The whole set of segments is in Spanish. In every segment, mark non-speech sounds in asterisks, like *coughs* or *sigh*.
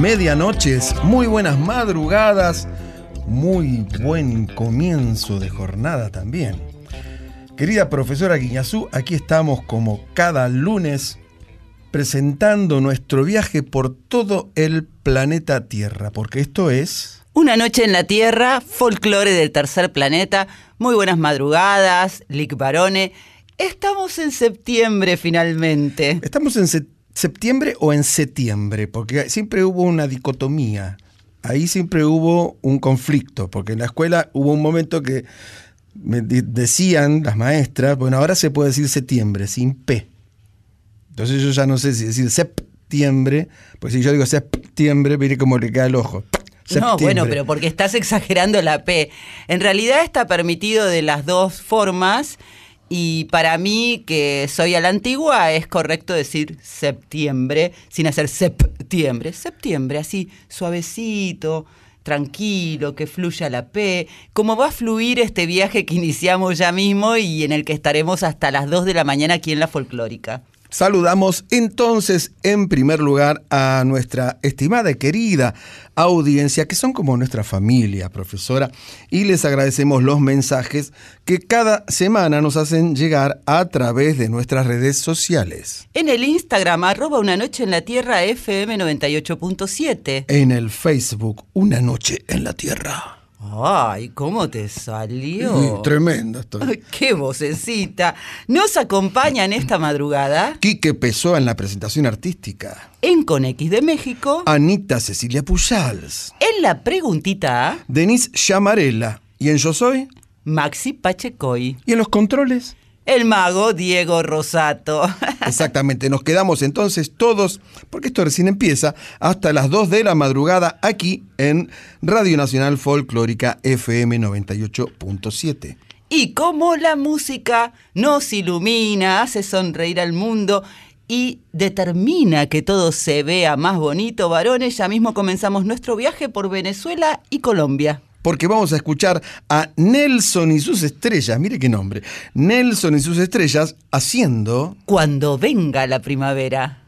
medianoches, muy buenas madrugadas, muy buen comienzo de jornada también. Querida profesora Guiñazú, aquí estamos como cada lunes presentando nuestro viaje por todo el planeta Tierra, porque esto es... Una noche en la Tierra, folclore del tercer planeta. Muy buenas madrugadas, Lick Barone. Estamos en septiembre finalmente. ¿Estamos en se- septiembre o en septiembre? Porque siempre hubo una dicotomía. Ahí siempre hubo un conflicto, porque en la escuela hubo un momento que me decían las maestras, bueno, ahora se puede decir septiembre, sin P. Entonces yo ya no sé si decir septiembre, pues si yo digo septiembre, mire cómo le cae el ojo. No, bueno, pero porque estás *laughs* exagerando la P. En realidad está permitido de las dos formas y para mí, que soy a la antigua, es correcto decir septiembre sin hacer septiembre. Septiembre, así suavecito, tranquilo, que fluya la P. Como va a fluir este viaje que iniciamos ya mismo y en el que estaremos hasta las 2 de la mañana aquí en la folclórica. Saludamos entonces en primer lugar a nuestra estimada y querida audiencia, que son como nuestra familia, profesora, y les agradecemos los mensajes que cada semana nos hacen llegar a través de nuestras redes sociales. En el Instagram, arroba una noche en la tierra FM 98.7. En el Facebook, Una Noche en la Tierra. Ay, ¿cómo te salió? Uy, tremendo esto. Ay, ¡Qué vocecita! Nos acompaña en esta madrugada Quique Pessoa en la presentación artística. en Conex de México, Anita Cecilia Pujals. en la preguntita A, Denise Llamarela. ¿Y en Yo Soy? Maxi Pachecoy, ¿Y en los controles? El mago Diego Rosato. *laughs* Exactamente, nos quedamos entonces todos, porque esto recién empieza, hasta las 2 de la madrugada aquí en Radio Nacional Folclórica FM 98.7. Y como la música nos ilumina, hace sonreír al mundo y determina que todo se vea más bonito, varones, ya mismo comenzamos nuestro viaje por Venezuela y Colombia. Porque vamos a escuchar a Nelson y sus estrellas, mire qué nombre, Nelson y sus estrellas haciendo... Cuando venga la primavera.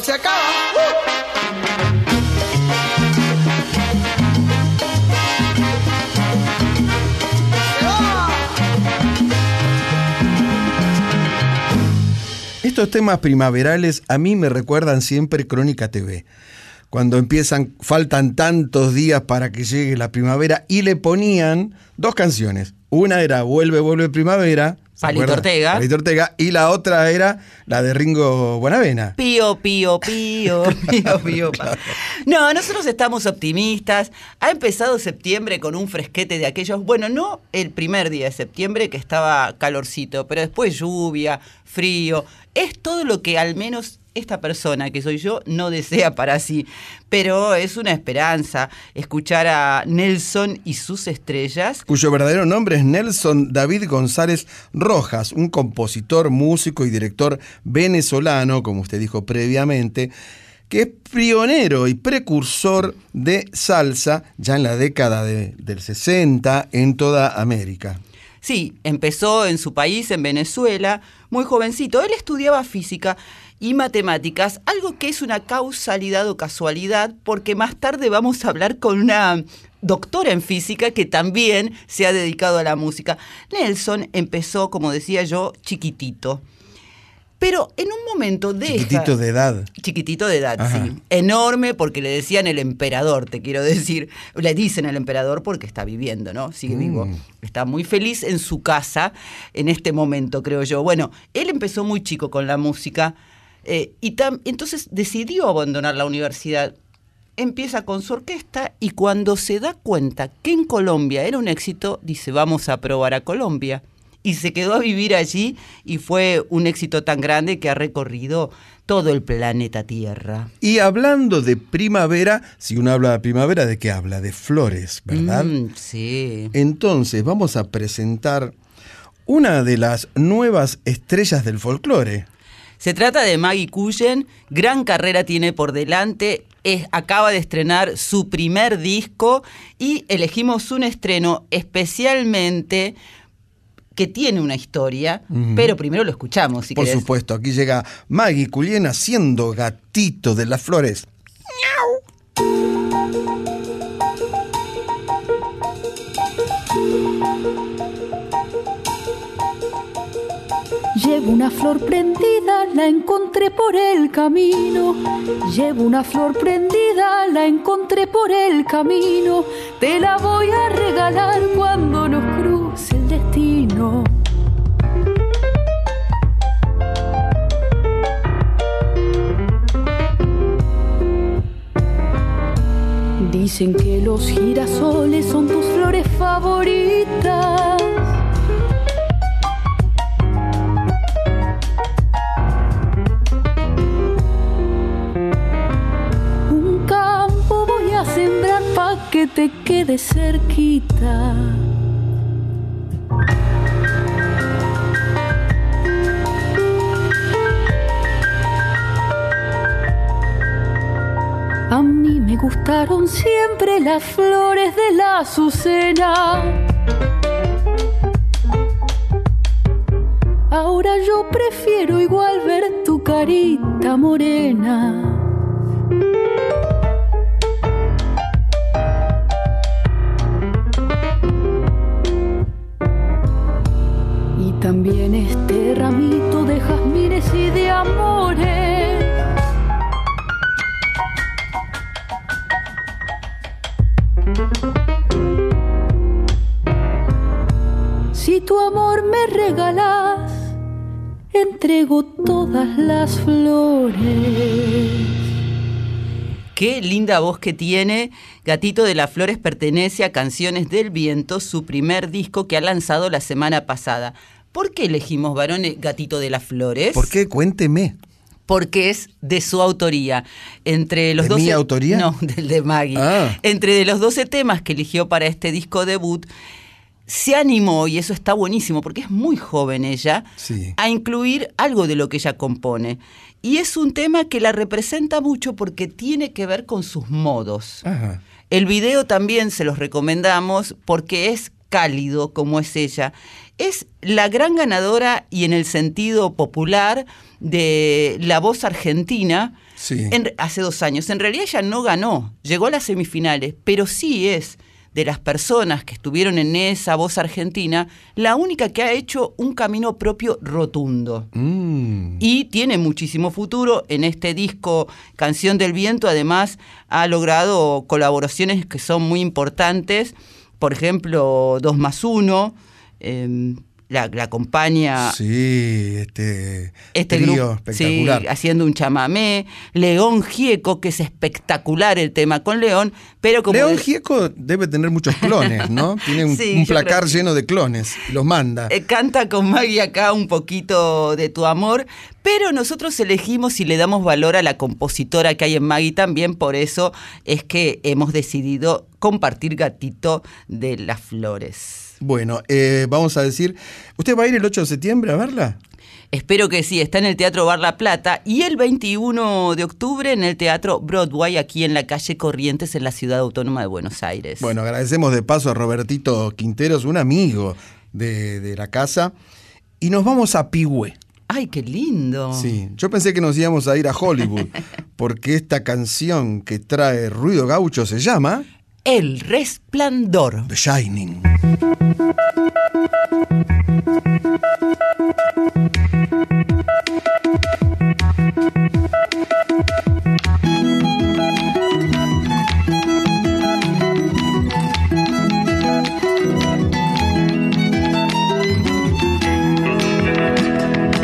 Se acaba. Estos temas primaverales a mí me recuerdan siempre Crónica TV. Cuando empiezan, faltan tantos días para que llegue la primavera y le ponían dos canciones. Una era Vuelve, vuelve primavera. ¿Se Palito? Ortega. Palito Ortega. Y la otra era la de Ringo Buenavena. Pío, pío, pío, *laughs* pío, pío. No, nosotros estamos optimistas. Ha empezado septiembre con un fresquete de aquellos, bueno, no el primer día de septiembre que estaba calorcito, pero después lluvia, frío. Es todo lo que al menos esta persona que soy yo no desea para sí, pero es una esperanza escuchar a Nelson y sus estrellas. cuyo verdadero nombre es Nelson David González Rojas, un compositor, músico y director venezolano, como usted dijo previamente, que es pionero y precursor de salsa ya en la década de- del 60 en toda América. Sí, empezó en su país, en Venezuela, muy jovencito. Él estudiaba física y matemáticas, algo que es una causalidad o casualidad, porque más tarde vamos a hablar con una doctora en física que también se ha dedicado a la música. Nelson empezó, como decía yo, chiquitito. Pero en un momento deja... Chiquitito de edad. Chiquitito de edad, Ajá. sí. Enorme porque le decían el emperador, te quiero decir. Le dicen el emperador porque está viviendo, ¿no? Sigue vivo. Mm. Está muy feliz en su casa en este momento, creo yo. Bueno, él empezó muy chico con la música eh, y tam- entonces decidió abandonar la universidad. Empieza con su orquesta y cuando se da cuenta que en Colombia era un éxito, dice, vamos a probar a Colombia. Y se quedó a vivir allí y fue un éxito tan grande que ha recorrido todo el planeta Tierra. Y hablando de primavera, si uno habla de primavera, ¿de qué habla? De flores, ¿verdad? Mm, sí. Entonces vamos a presentar una de las nuevas estrellas del folclore. Se trata de Maggie Cullen, gran carrera tiene por delante, es- acaba de estrenar su primer disco y elegimos un estreno especialmente que tiene una historia, pero primero lo escuchamos, si Por querés. supuesto, aquí llega Maggie Cullen haciendo gatito de las flores. Llevo una flor prendida, la encontré por el camino. Llevo una flor prendida, la encontré por el camino. Te la voy a regalar cuando nos cruce el destino. Dicen que los girasoles son tus flores favoritas. Que te quede cerquita. A mí me gustaron siempre las flores de la azucena. Ahora yo prefiero igual ver tu carita morena. Las flores. Qué linda voz que tiene. Gatito de las Flores pertenece a Canciones del Viento, su primer disco que ha lanzado la semana pasada. ¿Por qué elegimos varones Gatito de las Flores? ¿Por qué? Cuénteme. Porque es de su autoría. Entre los ¿De mi 12 autoría? No, *laughs* del de Maggie. Ah. Entre de los 12 temas que eligió para este disco debut, se animó, y eso está buenísimo, porque es muy joven ella, Sí. a incluir algo de lo que ella compone. Y es un tema que la representa mucho porque tiene que ver con sus modos. Ajá. El video también se los recomendamos porque es cálido como es ella. Es la gran ganadora y en el sentido popular de la voz argentina Sí. en- hace dos años. En realidad ella no ganó, llegó a las semifinales, pero sí es de las personas que estuvieron en esa voz argentina la única que ha hecho un camino propio rotundo Mm. y tiene muchísimo futuro. En este disco Canción del Viento, además, ha logrado colaboraciones que son muy importantes. Por ejemplo, 2 más 1, la, la acompaña Sí, este, este grupo sí, espectacular. haciendo un chamamé. León Gieco, que es espectacular el tema con León, pero como... León de- Gieco debe tener muchos clones, ¿no? *laughs* Tiene un, Sí, un placar que lleno de clones los manda. Eh, canta con Maggie acá un poquito de tu amor, pero nosotros elegimos y le damos valor a la compositora que hay en Maggie también, por eso es que hemos decidido compartir Gatito de las Flores. Bueno, eh, vamos a decir, ¿usted va a ir el 8 de septiembre a verla? Espero que sí, está en el Teatro Bar La Plata y el 21 de octubre en el Teatro Broadway, aquí en la calle Corrientes, en la Ciudad Autónoma de Buenos Aires. Bueno, agradecemos de paso a Robertito Quinteros, un amigo de, de la casa, y nos vamos a Pigüé. ¡Ay, qué lindo! Sí, yo pensé que nos íbamos a ir a Hollywood, *laughs* porque esta canción que trae ruido gaucho se llama El Resplandor. The Shining.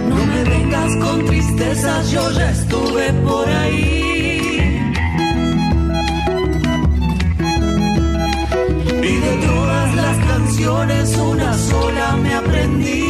No me vengas con tristezas, yo ya estuve aprendí.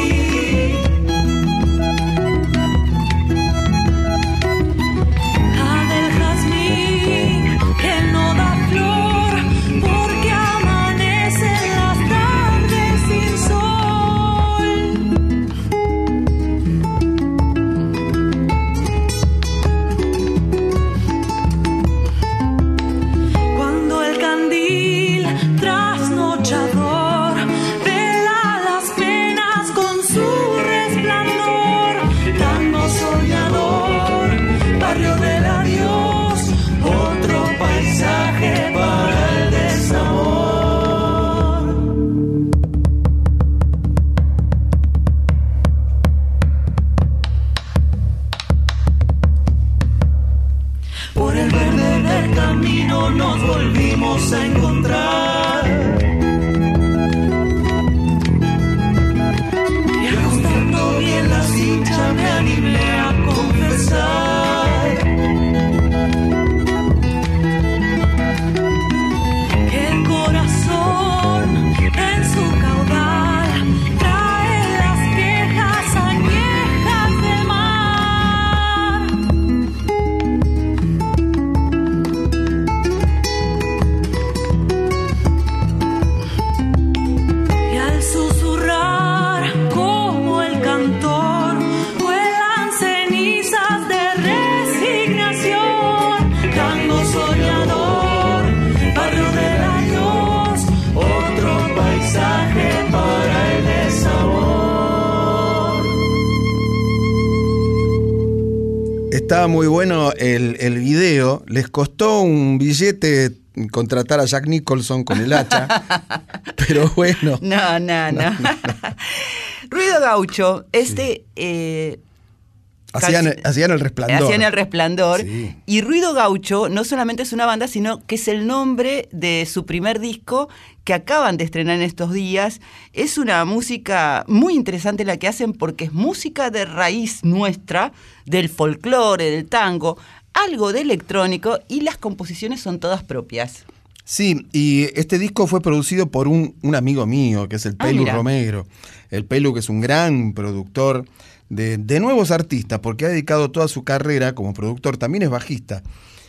Billete contratar a Jack Nicholson con el hacha. *laughs* pero bueno. No, no, no. *laughs* Ruido Gaucho, este eh, Hacían, Casi- hacían el resplandor. Hacían el resplandor. Sí. Y Ruido Gaucho no solamente es una banda, sino que es el nombre de su primer disco que acaban de estrenar en estos días. Es una música muy interesante la que hacen porque es música de raíz nuestra, del folclore, del tango, algo de electrónico y las composiciones son todas propias. Sí, y este disco fue producido por un, un amigo mío, que es el Ah, Pelu. Romero. El Pelu, que es un gran productor de, de nuevos artistas, porque ha dedicado toda su carrera como productor, también es bajista,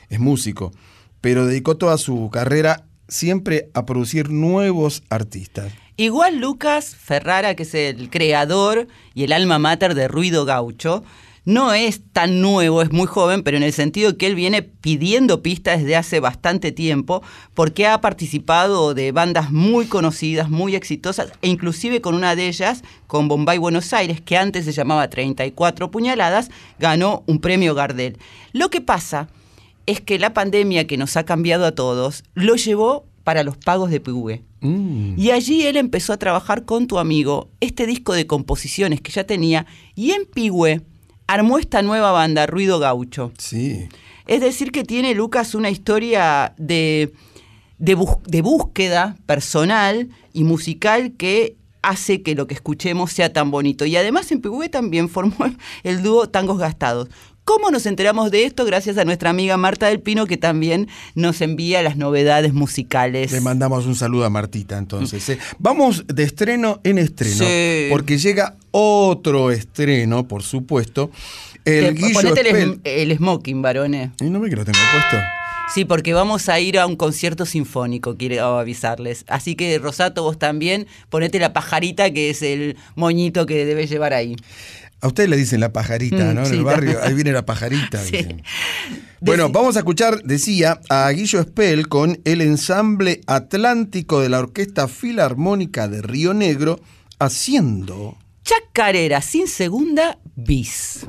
es músico, pero dedicó toda su carrera siempre a producir nuevos artistas. Igual Lucas Ferrara, que es el creador y el alma mater de Ruido Gaucho, no es tan nuevo, es muy joven, pero en el sentido que él viene pidiendo pistas desde hace bastante tiempo, porque ha participado de bandas muy conocidas, muy exitosas, e inclusive con una de ellas, con Bombay Buenos Aires, que antes se llamaba 34 puñaladas, ganó un premio Gardel. Lo que pasa es que la pandemia que nos ha cambiado a todos, lo llevó para los pagos de PUE. Mm. Y allí él empezó a trabajar con tu amigo este disco de composiciones que ya tenía y en Pigüe armó esta nueva banda, Ruido Gaucho. Sí. Es decir, que tiene Lucas una historia de, de, bus- de búsqueda personal y musical que hace que lo que escuchemos sea tan bonito. Y además en Pigüe también formó *laughs* el dúo Tangos Gastados. ¿Cómo nos enteramos de esto? Gracias a nuestra amiga Marta del Pino, que también nos envía las novedades musicales. Le mandamos un saludo a Martita entonces. ¿eh? Vamos de estreno en estreno, Sí. porque llega otro estreno, por supuesto. El Guillo ponete el, Spell. el smoking, varones. Y no ve que lo tengo puesto. Sí, porque vamos a ir a un concierto sinfónico, quiero avisarles. Así que, Rosato, vos también ponete la pajarita, que es el moñito que debes llevar ahí. A ustedes le dicen la pajarita, Mm, ¿no? En el barrio, ahí viene la *laughs* pajarita. Sí. dicen. Bueno, vamos a escuchar, decía, a Guillo Spell con el ensamble atlántico de la Orquesta Filarmónica de Río Negro haciendo... Chacarera sin segunda, bis.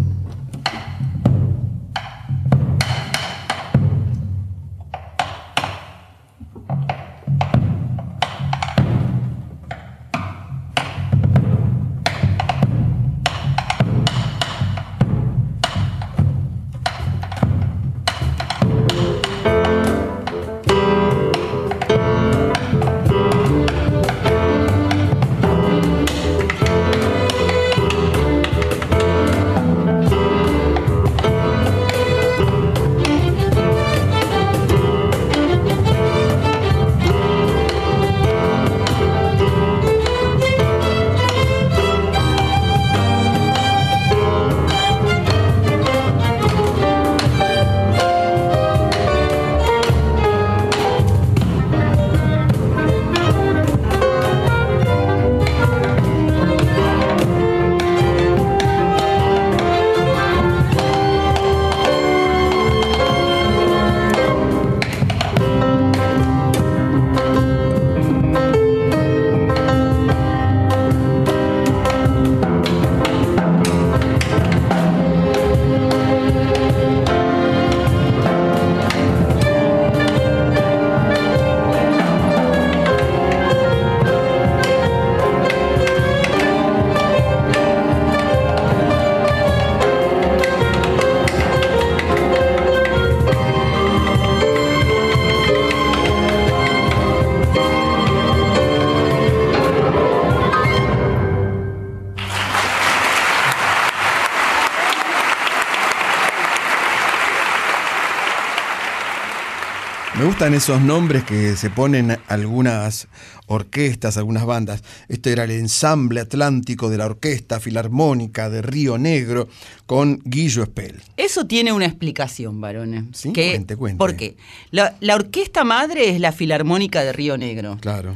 Gustan esos nombres que se ponen algunas orquestas, algunas bandas. Este era el ensamble atlántico de la Orquesta Filarmónica de Río Negro con Guillo Spell. Eso tiene una explicación, varones. Sí, Que- cuente, cuente. ¿Por qué? La, la orquesta madre es la Filarmónica de Río Negro. Claro.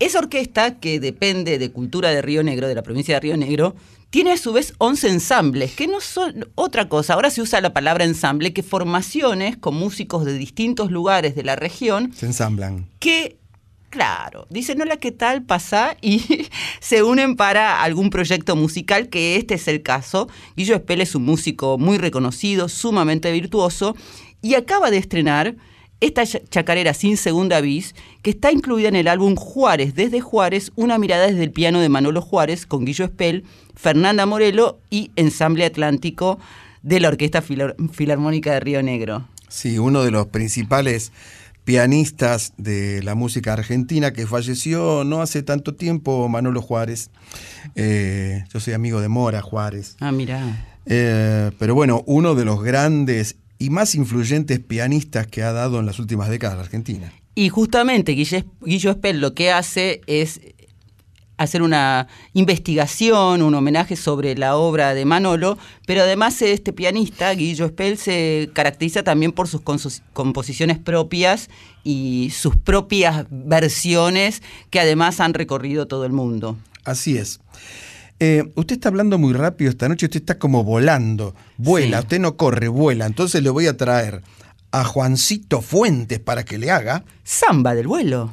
Esa orquesta, que depende de Cultura de Río Negro, de la provincia de Río Negro, tiene a su vez 11 ensambles, que no son otra cosa. Ahora se usa la palabra ensamble, que formaciones con músicos de distintos lugares de la región Se ensamblan. que Claro, dicen hola, ¿qué tal? Pasá y *laughs* se unen para algún proyecto musical, que este es el caso. Guillo Espel es un músico muy reconocido, sumamente virtuoso, y acaba de estrenar esta chacarera sin segunda bis, que está incluida en el álbum Juárez desde Juárez, una mirada desde el piano de Manolo Juárez con Guillo Espel, Fernanda Morelo y Ensamble Atlántico de la Orquesta Filarmónica de Río Negro. Sí, uno de los principales pianistas de la música argentina que falleció no hace tanto tiempo, Manolo Juárez. Eh, yo soy amigo de Mora Juárez. Ah, mira. Eh, pero bueno, uno de los grandes y más influyentes pianistas que ha dado en las últimas décadas la Argentina. Y justamente Guillo Espel lo que hace es hacer una investigación, un homenaje sobre la obra de Manolo, pero además este pianista, Guillo Spell, se caracteriza también por sus composiciones propias y sus propias versiones que además han recorrido todo el mundo. Así es. Eh, usted está hablando muy rápido esta noche, usted está como volando, vuela, usted no corre, vuela, entonces le voy a traer a Juancito Fuentes para que le haga... Samba del vuelo.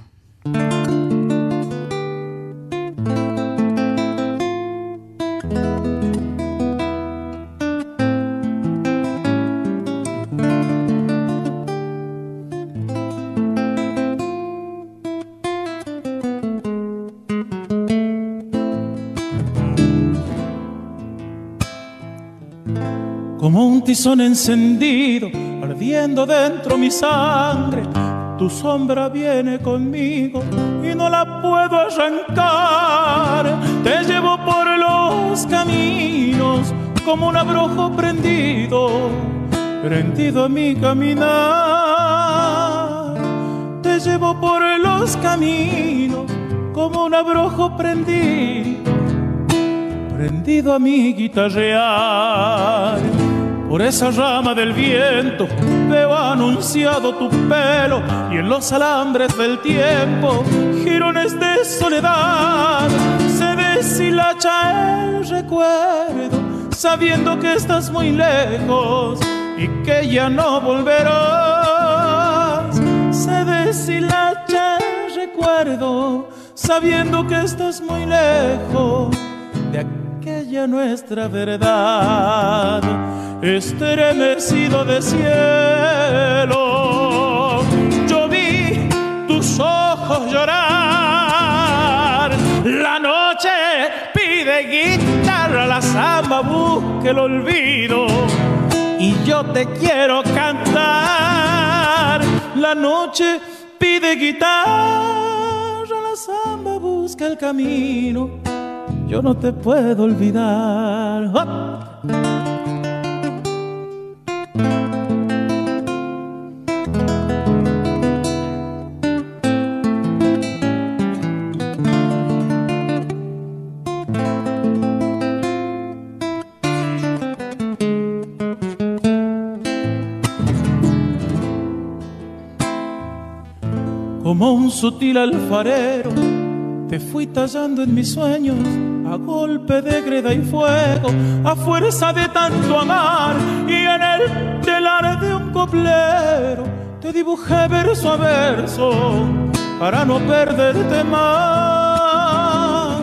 Tizón encendido, ardiendo dentro mi sangre. Tu sombra viene conmigo y no la puedo arrancar. Te llevo por los caminos como un abrojo prendido, prendido a mi caminar. Te llevo por los caminos como un abrojo prendido, prendido a mi guitarrear por esa rama del viento veo anunciado tu pelo y en los alambres del tiempo, girones de soledad, se deshilacha el recuerdo, sabiendo que estás muy lejos y que ya no volverás. Se deshilacha el recuerdo, sabiendo que estás muy lejos de aquella nuestra verdad estremecido de cielo. Yo vi tus ojos llorar. La noche pide guitarra, la samba busca el olvido. Y yo te quiero cantar. La noche pide guitarra, la samba busca el camino. Yo no te puedo olvidar. Como un sutil alfarero, te fui tallando en mis sueños a golpe de greda y fuego, a fuerza de tanto amar, y en el telar de un coplero te dibujé verso a verso para no perderte más.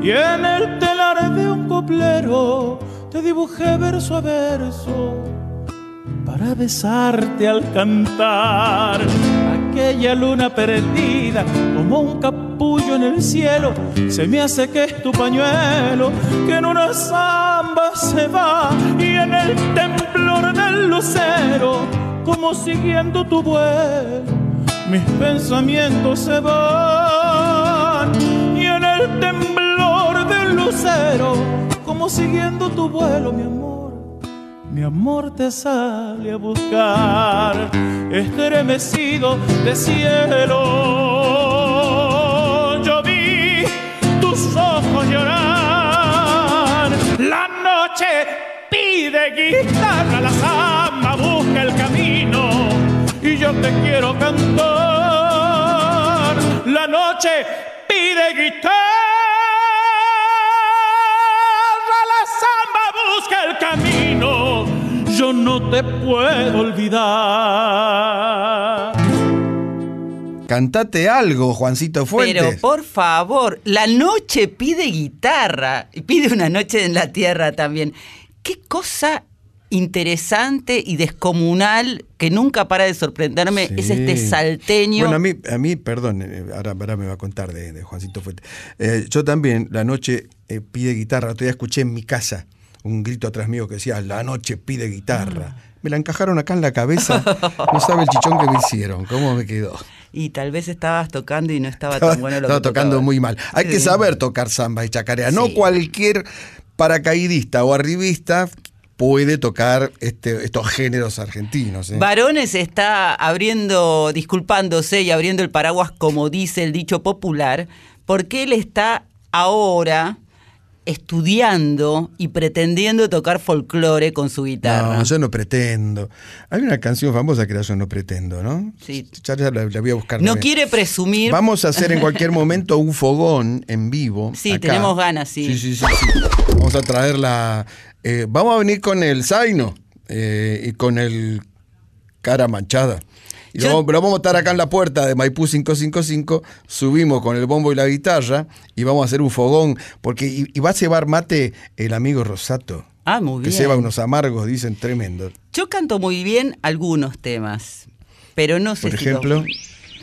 Y en el telar de un coplero te dibujé verso a verso para besarte al cantar aquella luna perdida como un capullo en el cielo. Se me hace que es tu pañuelo, que en una samba se va y en el temblor del lucero, como siguiendo tu vuelo, mis pensamientos se van y en el temblor del lucero, como siguiendo tu vuelo, mi amor mi amor te sale a buscar, estremecido de cielo. Noche pide guitarra, la samba busca el camino y yo te quiero cantar. La noche pide guitarra. el camino, yo no te puedo olvidar. Cantate algo, Juancito Fuentes. Pero por favor, la noche pide guitarra y pide una noche en la tierra también. Qué cosa interesante y descomunal que nunca para de sorprenderme es este salteño. Bueno, a mí, a mí perdón, eh, ahora, ahora me va a contar de, de Juancito Fuente. Eh, yo también, la noche eh, pide guitarra. Todavía escuché en mi casa un grito atrás mío que decía, la noche pide guitarra. Ah. Me la encajaron acá en la cabeza. No sabe el chichón que me hicieron, cómo me quedó. Y tal vez estabas tocando y no estaba Estaba, tan bueno lo estaba que tocando muy mal. Hay que saber tocar samba y chacarera. No cualquier paracaidista o arribista puede tocar este, estos géneros argentinos. ¿eh? Varones está abriendo, disculpándose y abriendo el paraguas como dice el dicho popular, porque él está ahora estudiando y pretendiendo tocar folclore con su guitarra. No, yo no pretendo. Hay una canción famosa que era Yo no pretendo, ¿no? Sí. Ya, ya la, la voy a buscar. No quiere presumir. Vamos a hacer en cualquier momento un fogón en vivo. Sí, acá. tenemos ganas, sí. Sí, sí, sí. sí. Vamos a traerla. eh, vamos a venir con el Zaino eh, y con el Cara Manchada. Y Yo- lo, vamos, lo vamos a estar acá en la puerta de Maipú 555, subimos con el bombo y la guitarra y vamos a hacer un fogón, porque y, y va a llevar mate el amigo Rosato, Ah, muy que bien. lleva unos amargos, dicen, tremendo. Yo canto muy bien algunos temas, pero no sé Por si los- ejemplo,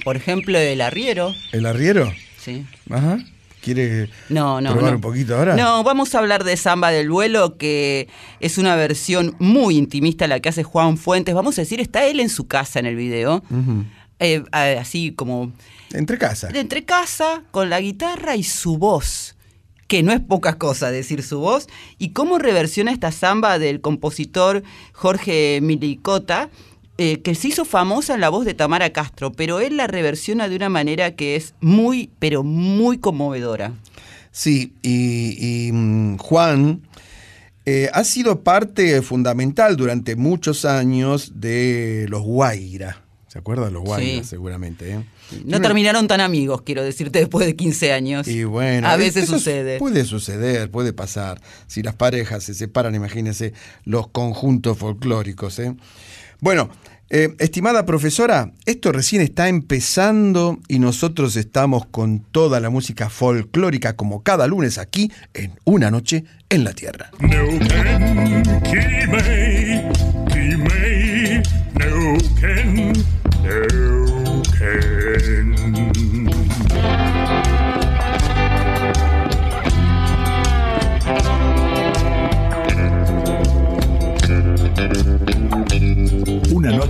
por ejemplo, el arriero. el arriero. Sí. Ajá. ¿Quiere No, no. probar no. un poquito ahora? No, vamos a hablar de Samba del Vuelo, que es una versión muy intimista la que hace Juan Fuentes. Vamos a decir, está él en su casa en el video. Eh, así como Entre casa. entre casa, con la guitarra y su voz. Que no es poca cosa decir su voz. Y cómo reversiona esta samba del compositor Jorge Milicota, eh, que se hizo famosa en la voz de Tamara Castro, pero él la reversiona de una manera que es muy, pero muy conmovedora. Sí, y, y, mm, Juan eh, ha sido parte fundamental durante muchos años de los Guaira. ¿Se acuerdan los Guaira, Sí. seguramente? eh? No terminaron tan amigos, quiero decirte, después de 15 años. Y bueno, a es- veces sucede. Puede suceder, puede pasar. Si las parejas se separan, imagínense los conjuntos folclóricos. ¿eh? Bueno, eh, estimada profesora, esto recién está empezando y nosotros estamos con toda la música folclórica como cada lunes aquí en Una Noche en la Tierra.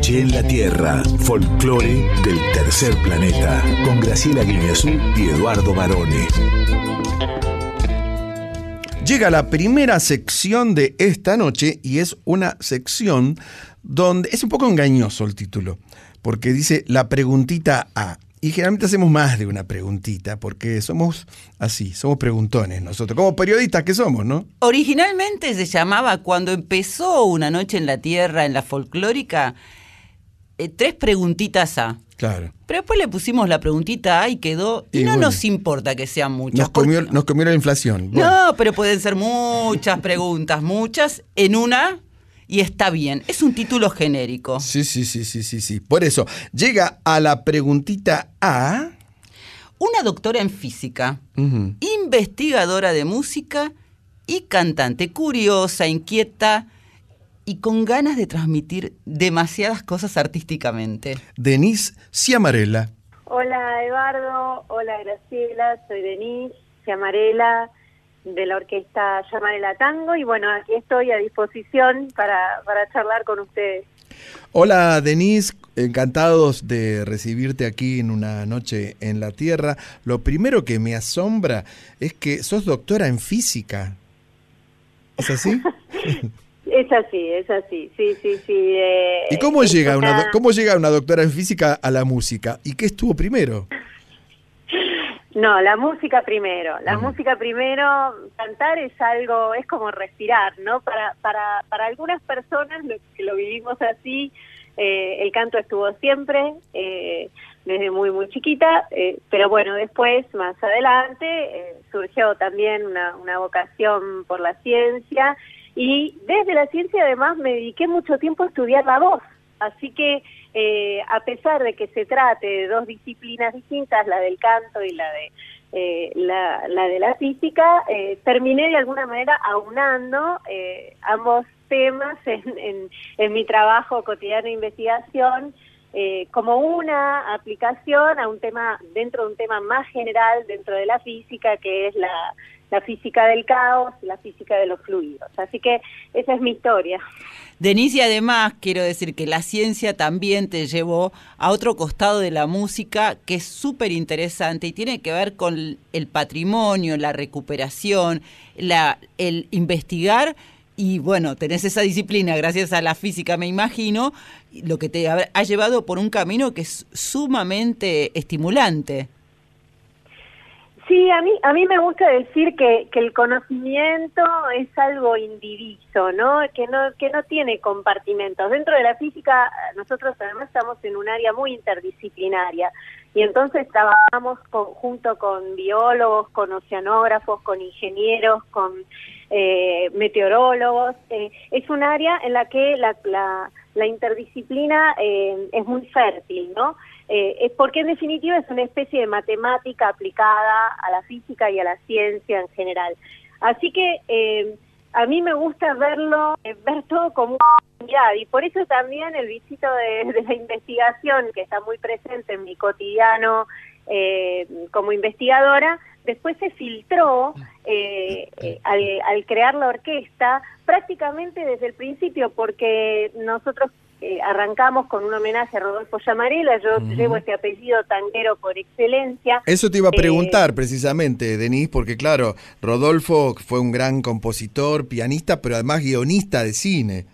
Noche en la Tierra, folclore del tercer planeta, con Graciela Guineazú y Eduardo Barone. Llega la primera sección de esta noche y es una sección donde es un poco engañoso el título, porque dice la preguntita A. Y generalmente hacemos más de una preguntita, porque somos así, somos preguntones nosotros, como periodistas que somos, ¿no? Originalmente se llamaba, cuando empezó Una Noche en la Tierra, en la folclórica, eh, tres preguntitas A. Claro. Pero después le pusimos la preguntita A y quedó. Y, Y no bueno. nos importa que sean muchas. Nos comió, porque- nos comió la inflación. Bueno, No, pero pueden ser muchas preguntas, muchas en una y está bien. Es un título genérico. Sí, sí, sí, sí, sí, sí. Por eso, llega a la preguntita A. Una doctora en física, investigadora de música y cantante, curiosa, inquieta y con ganas de transmitir demasiadas cosas artísticamente. Denise Ciamarella. Hola Eduardo, hola Graciela, soy Denise Ciamarela de la orquesta Llamarela Tango y bueno, aquí estoy a disposición para, para charlar con ustedes. Hola Denise, encantados de recibirte aquí en una noche en la Tierra. Lo primero que me asombra es que sos doctora en física. ¿Es así? *laughs* Es así, es así, sí, sí, sí. eh, ¿Y cómo llega, una, cómo llega una doctora en física a la música? ¿Y qué estuvo primero? No, la música primero. La música primero, cantar es algo, es como respirar, ¿no? Para, para, para algunas personas lo, que lo vivimos así, eh, el canto estuvo siempre, eh, desde muy, muy chiquita, eh, pero bueno, después, más adelante, eh, surgió también una, una vocación por la ciencia y desde la ciencia además me dediqué mucho tiempo a estudiar la voz. Así que eh, a pesar de que se trate de dos disciplinas distintas, la del canto y la de eh, la, de la física, eh, terminé de alguna manera aunando eh, ambos temas *laughs* en, en, en, mi trabajo cotidiano de investigación eh, como una aplicación a un tema dentro de un tema más general dentro de la física que es la, la física del caos, la física de los fluidos. Así que esa es mi historia. Denise, y además quiero decir que la ciencia también te llevó a otro costado de la música que es súper interesante y tiene que ver con el patrimonio, la recuperación, la, el investigar y bueno, tenés esa disciplina gracias a la física, me imagino, lo que te ha llevado por un camino que es sumamente estimulante. Sí, a mí, a mí me gusta decir que, que el conocimiento es algo indiviso, ¿no? Que, ¿no? que no tiene compartimentos. Dentro de la física, nosotros además estamos en un área muy interdisciplinaria y entonces trabajamos con, junto con biólogos, con oceanógrafos, con ingenieros, con eh, meteorólogos. Eh, es un área en la que la, la, la interdisciplina eh, es muy fértil, ¿no? Eh, es porque en definitiva es una especie de matemática aplicada a la física y a la ciencia en general. Así que eh, a mí me gusta verlo, eh, ver todo como unidad y por eso también el visito de, de, la investigación que está muy presente en mi cotidiano eh, como investigadora, después se filtró eh, eh, al, al crear la orquesta prácticamente desde el principio porque nosotros eh, arrancamos con un homenaje a Rodolfo Llamarela, yo uh -huh. llevo este apellido tanguero por excelencia. Eso te iba a preguntar eh, precisamente, Denise, porque claro, Rodolfo fue un gran compositor, pianista, pero además guionista de cine.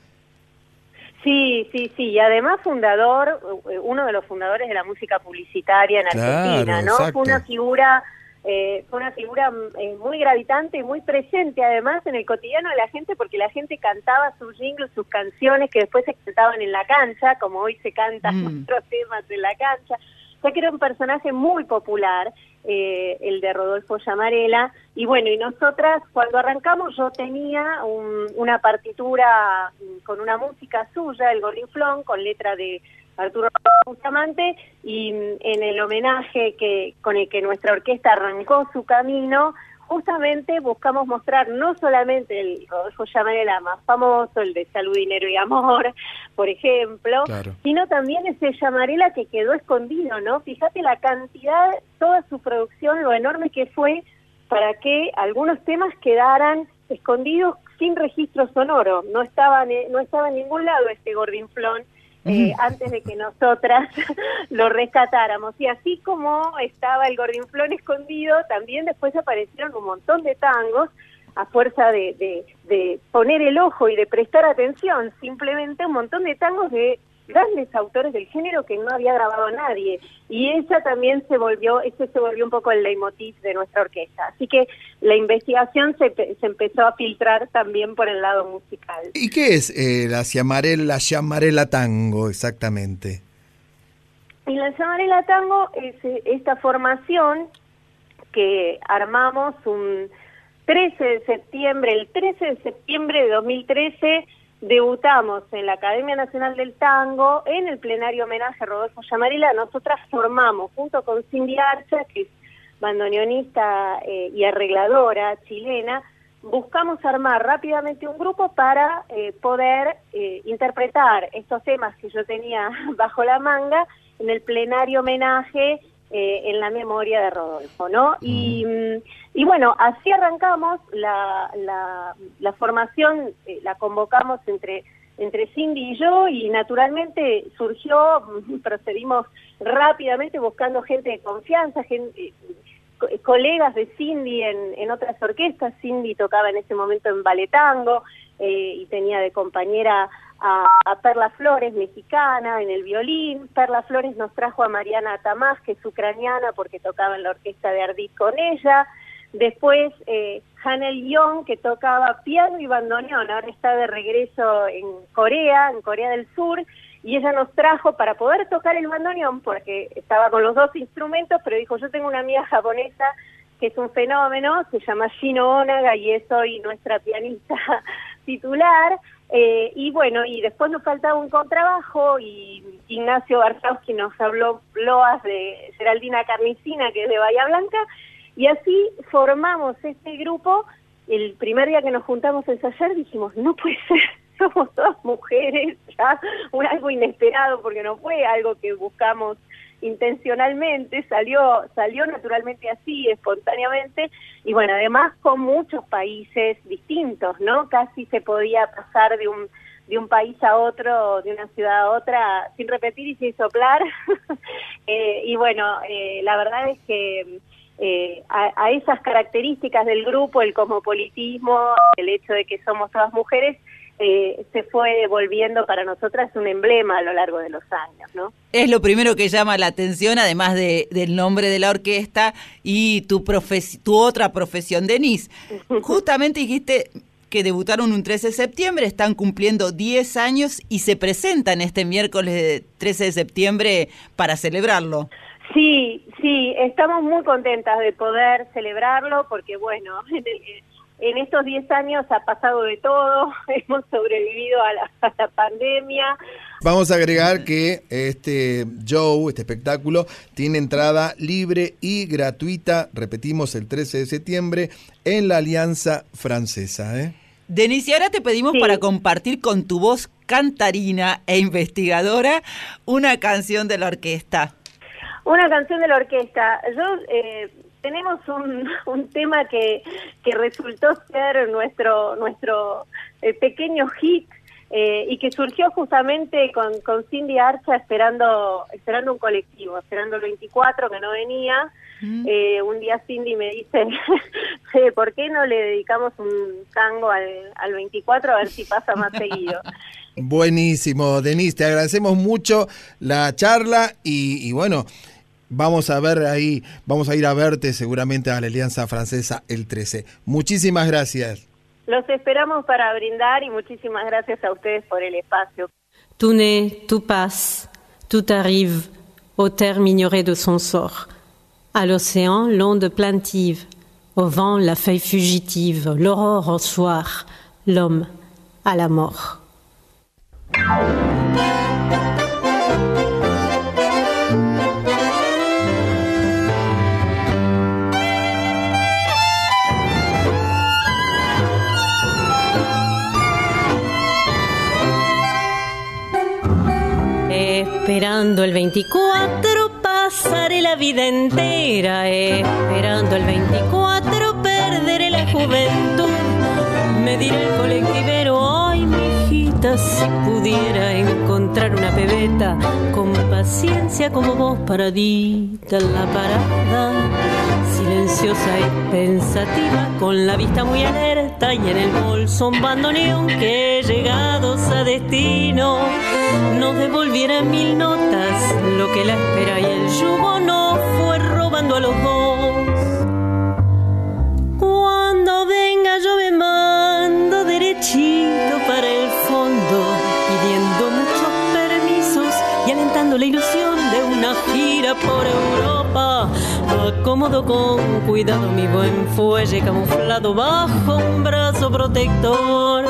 Sí, sí, sí, y además fundador, eh, uno de los fundadores de la música publicitaria en Argentina, claro, ¿no? Exacto. Fue una figura eh, fue una figura eh, muy gravitante y muy presente además en el cotidiano de la gente porque la gente cantaba sus jingles, sus canciones que después se cantaban en la cancha, como hoy se cantan mm. *laughs* otros temas en la cancha. O sea que era un personaje muy popular, eh, el de Rodolfo Llamarela. Y bueno, y nosotras cuando arrancamos yo tenía un, una partitura con una música suya, el Gorriflón, con letra de Arturo Bustamante y en el homenaje que con el que nuestra orquesta arrancó su camino, justamente buscamos mostrar no solamente el Rodolfo Llamarela más famoso, el de Salud, Dinero y Amor, por ejemplo, claro. sino también ese Llamarela que quedó escondido, ¿no? Fíjate la cantidad, toda su producción, lo enorme que fue para que algunos temas quedaran escondidos sin registro sonoro. No estaba, no estaba en ningún lado este gordinflón eh, antes de que nosotras *laughs* lo rescatáramos. Y así como estaba el gordinflón escondido, también después aparecieron un montón de tangos a fuerza de, de, de poner el ojo y de prestar atención, simplemente un montón de tangos de grandes autores del género que no había grabado nadie. Y esa también se volvió ese se volvió un poco el leitmotiv de nuestra orquesta. Así que la investigación se, se empezó a filtrar también por el lado musical. Y qué es eh, la llamarela la llamarela tango exactamente y la llamarela tango es esta formación que armamos un 13 de septiembre el 13 de septiembre de 2013 debutamos en la Academia Nacional del Tango en el plenario homenaje a Rodolfo Llamarela. Nosotras formamos, junto con Cindy Archa, que es bandoneonista eh, y arregladora chilena, buscamos armar rápidamente un grupo para eh, poder eh, interpretar estos temas que yo tenía *laughs* bajo la manga en el plenario homenaje eh, en la memoria de Rodolfo, ¿no? Y, y bueno, así arrancamos la, la, la formación, eh, la convocamos entre, entre Cindy y yo y naturalmente surgió, procedimos rápidamente buscando gente de confianza, gente, eh, colegas de Cindy en, en otras orquestas, Cindy tocaba en ese momento en Baletango eh, y tenía de compañera a, Perla Flores, mexicana, en el violín. Perla Flores nos trajo a Mariana Tamás, que es ucraniana, porque tocaba en la orquesta de Ardit con ella. Después, eh, Hanel Young, que tocaba piano y bandoneón, ahora está de regreso en Corea, en Corea del Sur, y ella nos trajo para poder tocar el bandoneón, porque estaba con los dos instrumentos, pero dijo, yo tengo una amiga japonesa que es un fenómeno, se llama Shino Onaga y es hoy nuestra pianista *laughs* titular, Eh, y bueno, y después nos faltaba un contrabajo y Ignacio Barzowski nos habló loas de Geraldina Carnicina, que es de Bahía Blanca, y así formamos este grupo. El primer día que nos juntamos a ensayar dijimos, no puede *laughs* ser, somos todas mujeres, ya algo inesperado porque no fue algo que buscamos intencionalmente, salió, salió naturalmente así, espontáneamente, y bueno, además con muchos países distintos, ¿no? Casi se podía pasar de un de un país a otro, de una ciudad a otra, sin repetir y sin soplar. *laughs* eh, y bueno, eh, la verdad es que eh, a, a, esas características del grupo, el cosmopolitismo, el hecho de que somos todas mujeres, eh, se fue volviendo para nosotras un emblema a lo largo de los años, ¿no? Es lo primero que llama la atención, además de, del nombre de la orquesta y tu, tu otra profesión, Denise. *laughs* Justamente dijiste que debutaron un 13 de septiembre, están cumpliendo 10 años y se presentan este miércoles 13 de septiembre para celebrarlo. Sí, sí, estamos muy contentas de poder celebrarlo porque, bueno, *laughs* en estos 10 años ha pasado de todo, *laughs* hemos sobrevivido a la, a la, pandemia. Vamos a agregar que este show, este espectáculo, tiene entrada libre y gratuita, repetimos, el 13 de septiembre, en la Alianza Francesa. ¿eh? Denise, ahora te pedimos sí. para compartir con tu voz cantarina e investigadora una canción de la orquesta. Una canción de la orquesta. Yo... Eh, tenemos un, *laughs* un tema que, que, resultó ser nuestro nuestro eh, pequeño hit eh, y que surgió justamente con, con Cindy Archa esperando esperando un colectivo, esperando el 24 que no venía. Mm. Eh, un día Cindy me dice, *laughs* ¿por qué no le dedicamos un tango al, al 24 a ver si pasa más seguido? *laughs* Buenísimo, Denise, te agradecemos mucho la charla y, y bueno, Vamos a ver ahí, vamos a ir a verte seguramente a la Alianza Francesa el 13. Muchísimas gracias. Los esperamos para brindar y muchísimas gracias a ustedes por el espacio. Tout naît, tout passe, tout arrive, au terme ignoré de son sort. À l'océan, l'onde plaintive, au vent, la feuille fugitive, l'aurore au soir, l'homme à la mort. Esperando el 24 pasaré la vida entera, esperando el 24 perderé la juventud. Me dirá el colectivero, mi si pudiera encontrar una pebeta con paciencia como vos paradita en la parada, silenciosa y pensativa, con la vista muy alerta y en el bolso un bandoneón que llegados a destino nos devolviera mil notas, lo que la espera y el yugo no fue robando a los dos. Cuando venga yo me mando derechito para el una gira por Europa. Acomodo con cuidado mi buen fuelle camuflado bajo un brazo protector.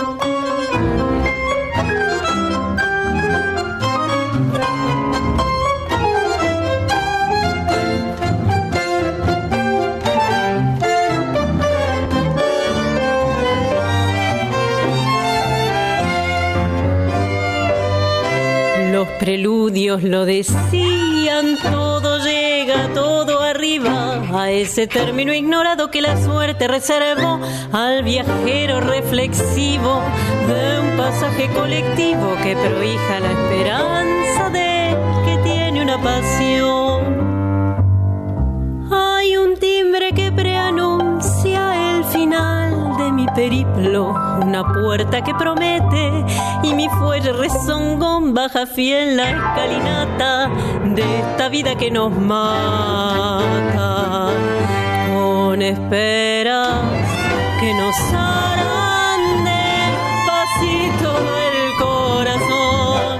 Los preludios lo decían, todo llega, todo arriba, a ese término ignorado que la suerte reservó al viajero reflexivo de un pasaje colectivo que prohija la esperanza de que tiene una pasión. Hay un timbre que preanuncia el final de mi periplo, una puerta que promete y mi fuelle rezongón baja fiel la escalinata de esta vida que nos mata con esperas que nos harán despacito el corazón.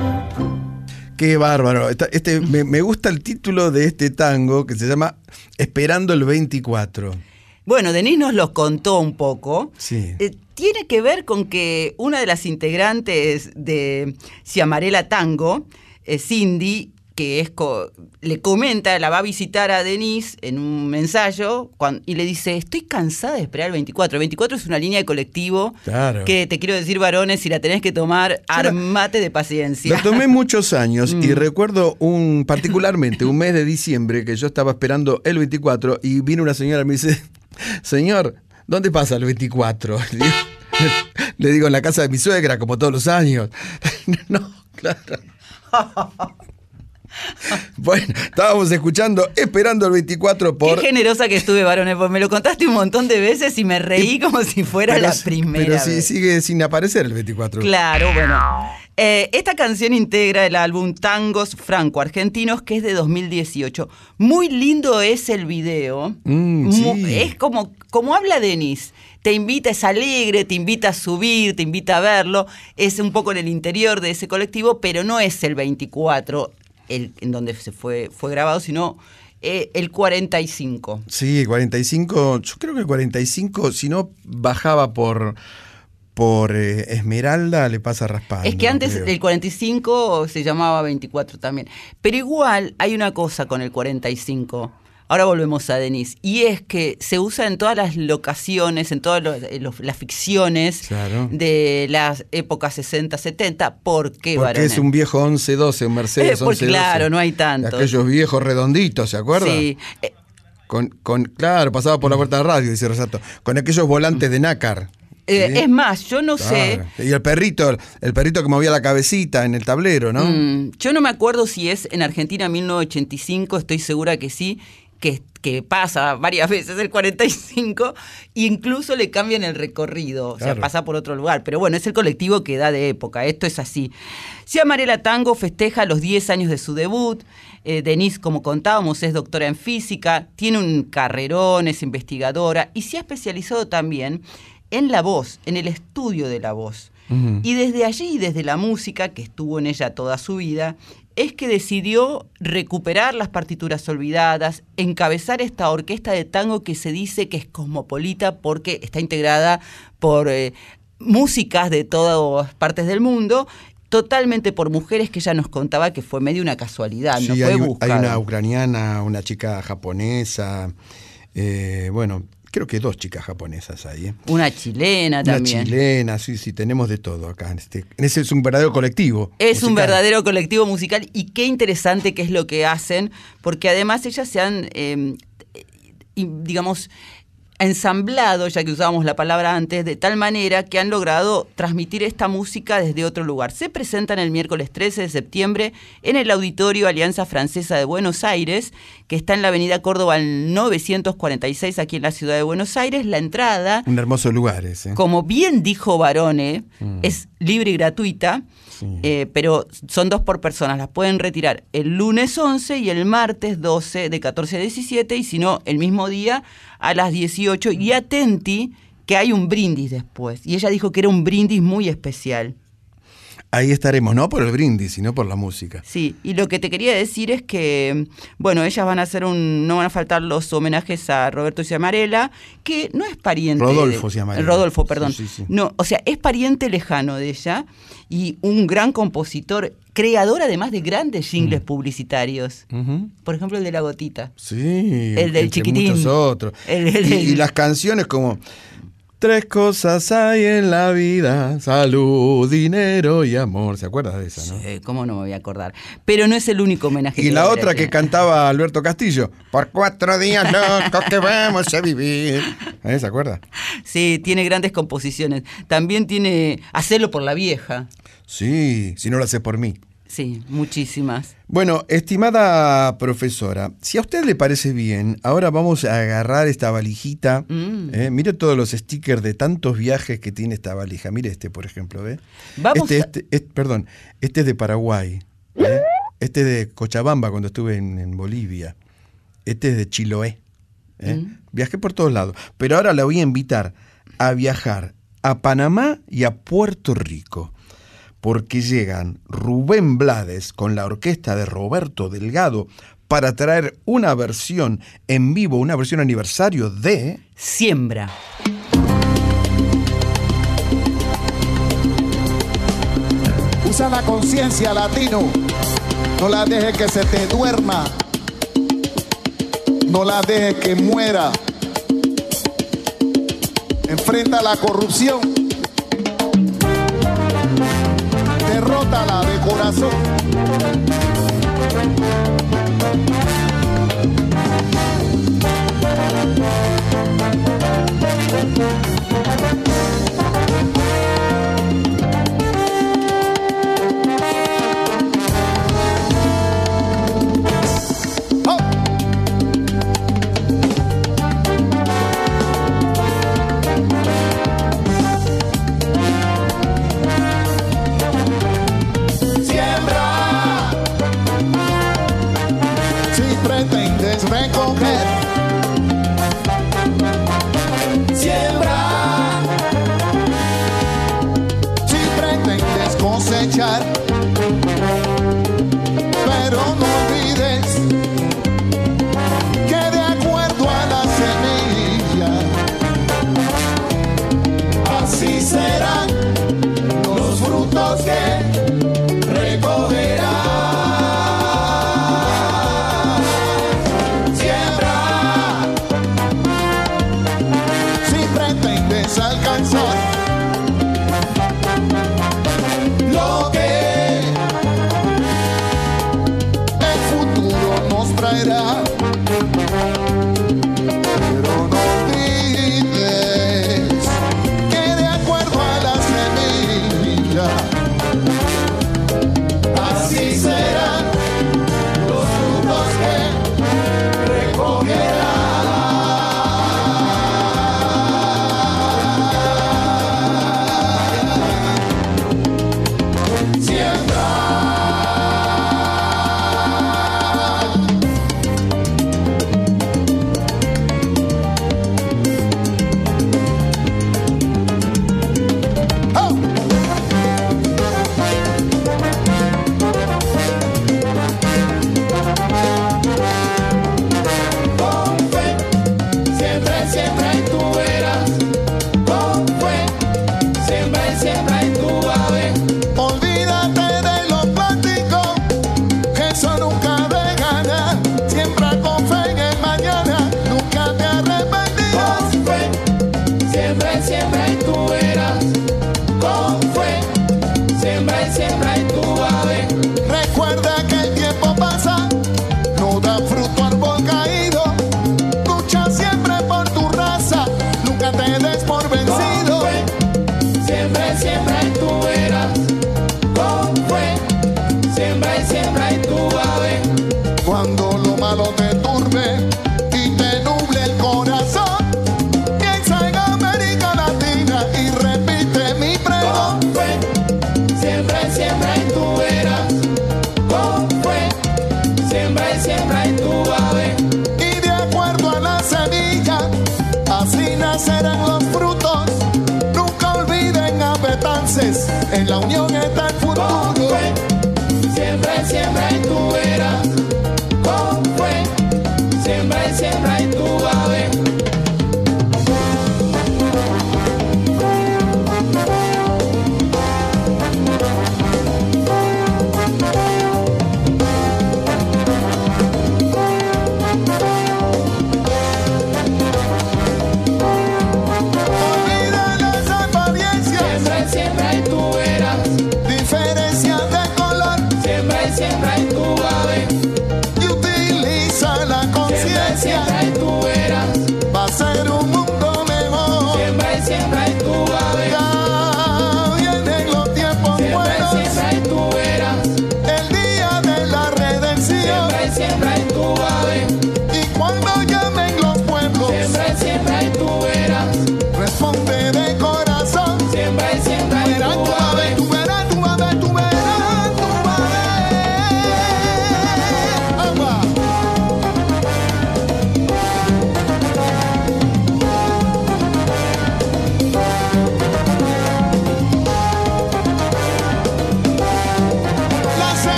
Qué bárbaro. Este, me gusta el título de este tango que se llama Esperando el 24. Bueno, Denis nos los contó un poco. Sí. Eh, tiene que ver con que una de las integrantes de Ciamarela Tango, eh, Cindy, que es co- le comenta, la va a visitar a Denise en un ensayo y le dice, estoy cansada de esperar el 24. El 24 es una línea de colectivo Claro. que te quiero decir, varones, si la tenés que tomar, armate de paciencia. Lo tomé muchos años *laughs* Mm. y recuerdo un particularmente un mes de diciembre que yo estaba esperando el 24 y vino una señora y me dice, señor, ¿dónde pasa el 24? *laughs* Le digo, en la casa de mi suegra, como todos los años. *laughs* No, claro. *laughs* Bueno, estábamos escuchando Esperando el 24 por... Qué generosa que estuve, varones, porque me lo contaste un montón de veces y me reí como si fuera Pero la primera Pero sí, vez. sigue sin aparecer el 24. Claro, bueno. Eh, esta canción integra el álbum Tangos Franco-Argentinos, que es de 2018. Muy lindo es el video. Mm, sí. Es como, como habla Denis. Te invita, es alegre, te invita a subir, te invita a verlo. Es un poco en el interior de ese colectivo, pero no es el 24 el, en donde se fue, fue grabado, sino eh, el 45. Sí, 45, yo creo que el 45, si no bajaba por, por eh, Esmeralda, le pasa raspando. Es que antes creo. el 45 se llamaba 24 también. Pero igual hay una cosa con el 45. Ahora volvemos a Denis. Y es que se usa en todas las locaciones, en todas los- eh, los- las ficciones Claro. de las épocas 60, 70. ¿Por qué, Porque varones? es un viejo 11-12, un Mercedes Eh, porque 11-12. claro, no hay tantos. Aquellos viejos redonditos, ¿se acuerdan? Sí. Eh, Con, con, claro, pasaba por la puerta de radio, dice Rosato. Con aquellos volantes de nácar. eh, ¿sí? Es más, yo no sé. Y el perrito, el perrito que movía la cabecita en el tablero, ¿no? Mm, yo no me acuerdo si es en Argentina 1985, estoy segura que sí, que, que pasa varias veces el 45, e incluso le cambian el recorrido, o sea, pasa por otro lugar. Pero bueno, es el colectivo que da de época, esto es así. Ciamarela Tango festeja los 10 años de su debut. Eh, Denise, como contábamos, es doctora en física, tiene un carrerón, es investigadora y se ha especializado también en la voz, en el estudio de la voz. Y desde allí, desde la música, que estuvo en ella toda su vida, es que decidió recuperar las partituras olvidadas, encabezar esta orquesta de tango que se dice que es cosmopolita porque está integrada por eh, músicas de todas partes del mundo, totalmente por mujeres que ella nos contaba que fue medio una casualidad, no Sí, fue hay, hay una ucraniana, una chica japonesa, eh, bueno, creo que dos chicas japonesas ahí. ¿eh? Una chilena Una también. chilena, sí, sí, tenemos de todo acá. En este, ese es un verdadero colectivo. Es un verdadero colectivo musical y qué interesante que es lo que hacen, porque además ellas se han, eh, y, digamos, ensamblado, ya que usábamos la palabra antes, de tal manera que han logrado transmitir esta música desde otro lugar. Se presentan el miércoles 13 de septiembre en el Auditorio Alianza Francesa de Buenos Aires, que está en la Avenida Córdoba al 946, aquí en la ciudad de Buenos Aires. La entrada Un hermoso lugar ese. como bien dijo Barone, es libre y gratuita, eh, pero son dos por persona. Las pueden retirar el lunes 11 y el martes 12 de 14 a 17, y si no, el mismo día a las 18. Y atenti que hay un brindis después. Y ella dijo que era un brindis muy especial. Ahí estaremos, no por el brindis, sino por la música. Sí, y lo que te quería decir es que, bueno, ellas van a hacer un, no van a faltar los homenajes a Roberto Ciamarela, que no es pariente. Rodolfo Ciamarela. Rodolfo, perdón. Sí, sí, sí. No, o sea, es pariente lejano de ella y un gran compositor, creador además de grandes jingles Mm. publicitarios. Por ejemplo, el de la gotita. Sí, El del entre chiquitín. muchos otros. El- el- y, el- y las canciones como Tres cosas hay en la vida, salud, dinero y amor. ¿Se acuerdas de esa, no? Eh, ¿Cómo no me voy a acordar? Pero no es el único homenaje. Y que la otra que cantaba Alberto Castillo, por cuatro días *laughs* locos que vamos a vivir. ¿Eh? ¿Se acuerda? Sí, tiene grandes composiciones. También tiene Hacerlo por la vieja. Sí, si no lo hace por mí. Sí, muchísimas. Bueno, estimada profesora, si a usted le parece bien, ahora vamos a agarrar esta valijita. Mm. ¿eh? Mire todos los stickers de tantos viajes que tiene esta valija. Mire este, por ejemplo, ¿ve? Vamos este, a- este- es- perdón, este es de Paraguay. ¿eh? Este es de Cochabamba cuando estuve en, en Bolivia. Este es de Chiloé. ¿eh? Mm. Viajé por todos lados. Pero ahora la voy a invitar a viajar a Panamá y a Puerto Rico porque llegan Rubén Blades con la orquesta de Roberto Delgado para traer una versión en vivo, una versión aniversario de... Siembra. Usa la conciencia latino, no la dejes que se te duerma, no la dejes que muera. Enfrenta la corrupción Derrótala de corazón. Siembra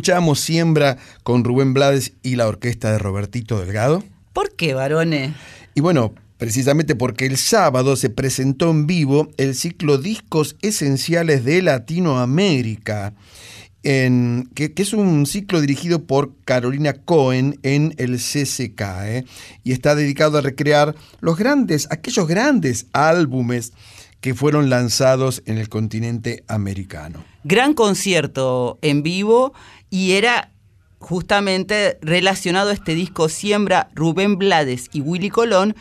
escuchamos Siembra con Rubén Blades y la orquesta de Robertito Delgado? ¿Por qué, varones? Y bueno, precisamente porque el sábado se presentó en vivo el ciclo Discos Esenciales de Latinoamérica, en- que, que es un ciclo dirigido por Carolina Cohen en el CCK, ¿eh? y está dedicado a recrear los grandes, aquellos grandes álbumes que fueron lanzados en el continente americano. Gran concierto en vivo y era justamente relacionado a este disco Siembra Rubén Blades y Willy Colón,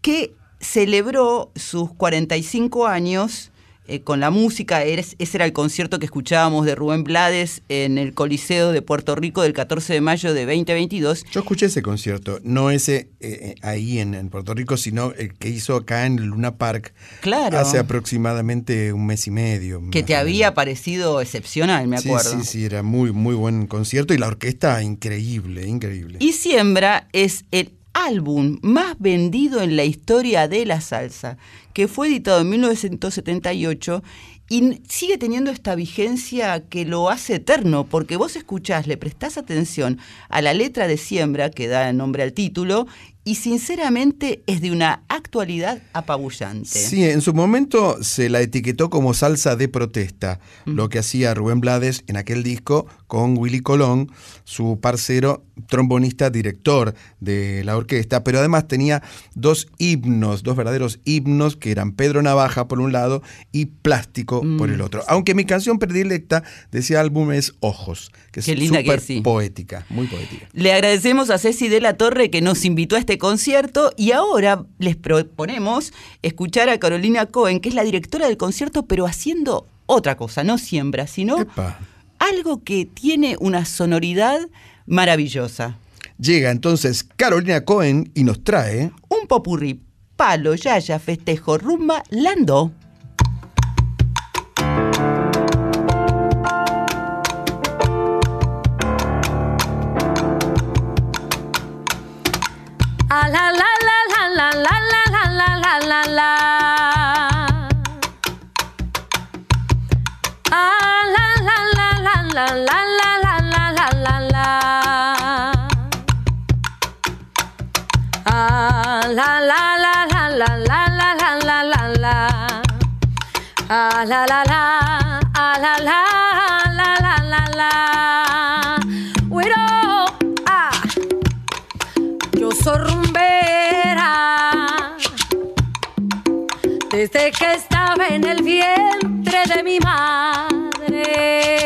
que celebró sus 45 años eh, con la música. Eres- ese era el concierto que escuchábamos de Rubén Blades en el Coliseo de Puerto Rico del 14 de mayo de 2022. Yo escuché ese concierto, no ese eh, eh, ahí en, en Puerto Rico, sino el que hizo acá en Luna Park Claro. hace aproximadamente un mes y medio. Que te había parecido excepcional, me Sí, acuerdo. Sí, sí, era muy, muy buen concierto y la orquesta increíble, increíble. Y Siembra es el álbum más vendido en la historia de la salsa, que fue editado en 1978 y sigue teniendo esta vigencia que lo hace eterno, porque vos escuchás, le prestás atención a la letra de Siembra, que da nombre al título, y sinceramente es de una actualidad apabullante. Sí, en su momento se la etiquetó como salsa de protesta, lo que hacía Rubén Blades en aquel disco con Willy Colón, su parcero trombonista director de la orquesta, pero además tenía dos himnos, dos verdaderos himnos que eran Pedro Navaja por un lado y Plástico por el otro. Aunque mi canción predilecta de ese álbum es Ojos, que es súper sí. poética, muy poética. Le agradecemos a Ceci de la Torre que nos invitó a este concierto y ahora les proponemos escuchar a Carolina Cohen, que es la directora del concierto, pero haciendo otra cosa, no siembra, sino Epa. Algo que tiene una sonoridad maravillosa. Llega entonces Carolina Cohen y nos trae... Un popurrí, palo, yaya, festejo, rumba, lando. La, la, la, la, la, la, la, la, la, la, la, la. Ah, la, la, la, la, la, la, la, la, la, la, la. Ah, la, la, la, ah, la, la, la, la, la, la. Ah. Yo soy rumbera desde que estaba en el vientre de mi madre.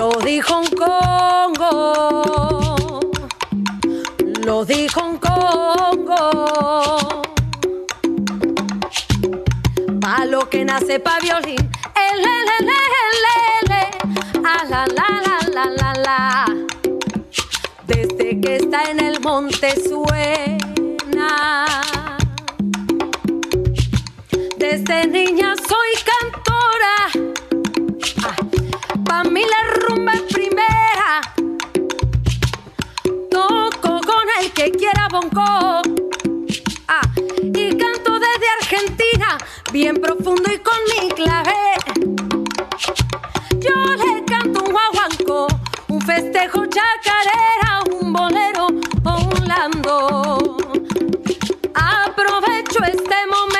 Lo dijo un Congo, lo dijo un Congo. Pa' lo que nace pa' violín, el, el, el, el, ah, la, la, la, la, la, la. Desde que está en el monte suena. Desde niña soy cantora. Pa' mí la rumba es primera. Toco con el que quiera bonco. Ah, y canto desde Argentina, bien profundo y con mi clave. Yo le canto un guaguanco, un festejo chacarera, un bolero o un lando. Aprovecho este momento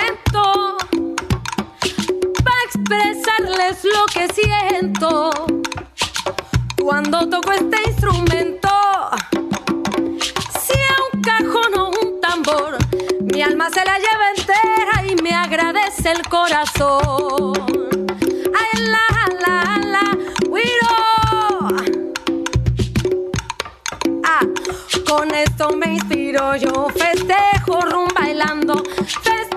cuando toco este instrumento. Sea un cajón o un tambor, mi alma se la lleva entera y me agradece el corazón. Ay, la, la, la, güiro. Ah, con esto me inspiro yo, festejo rumba bailando, festejo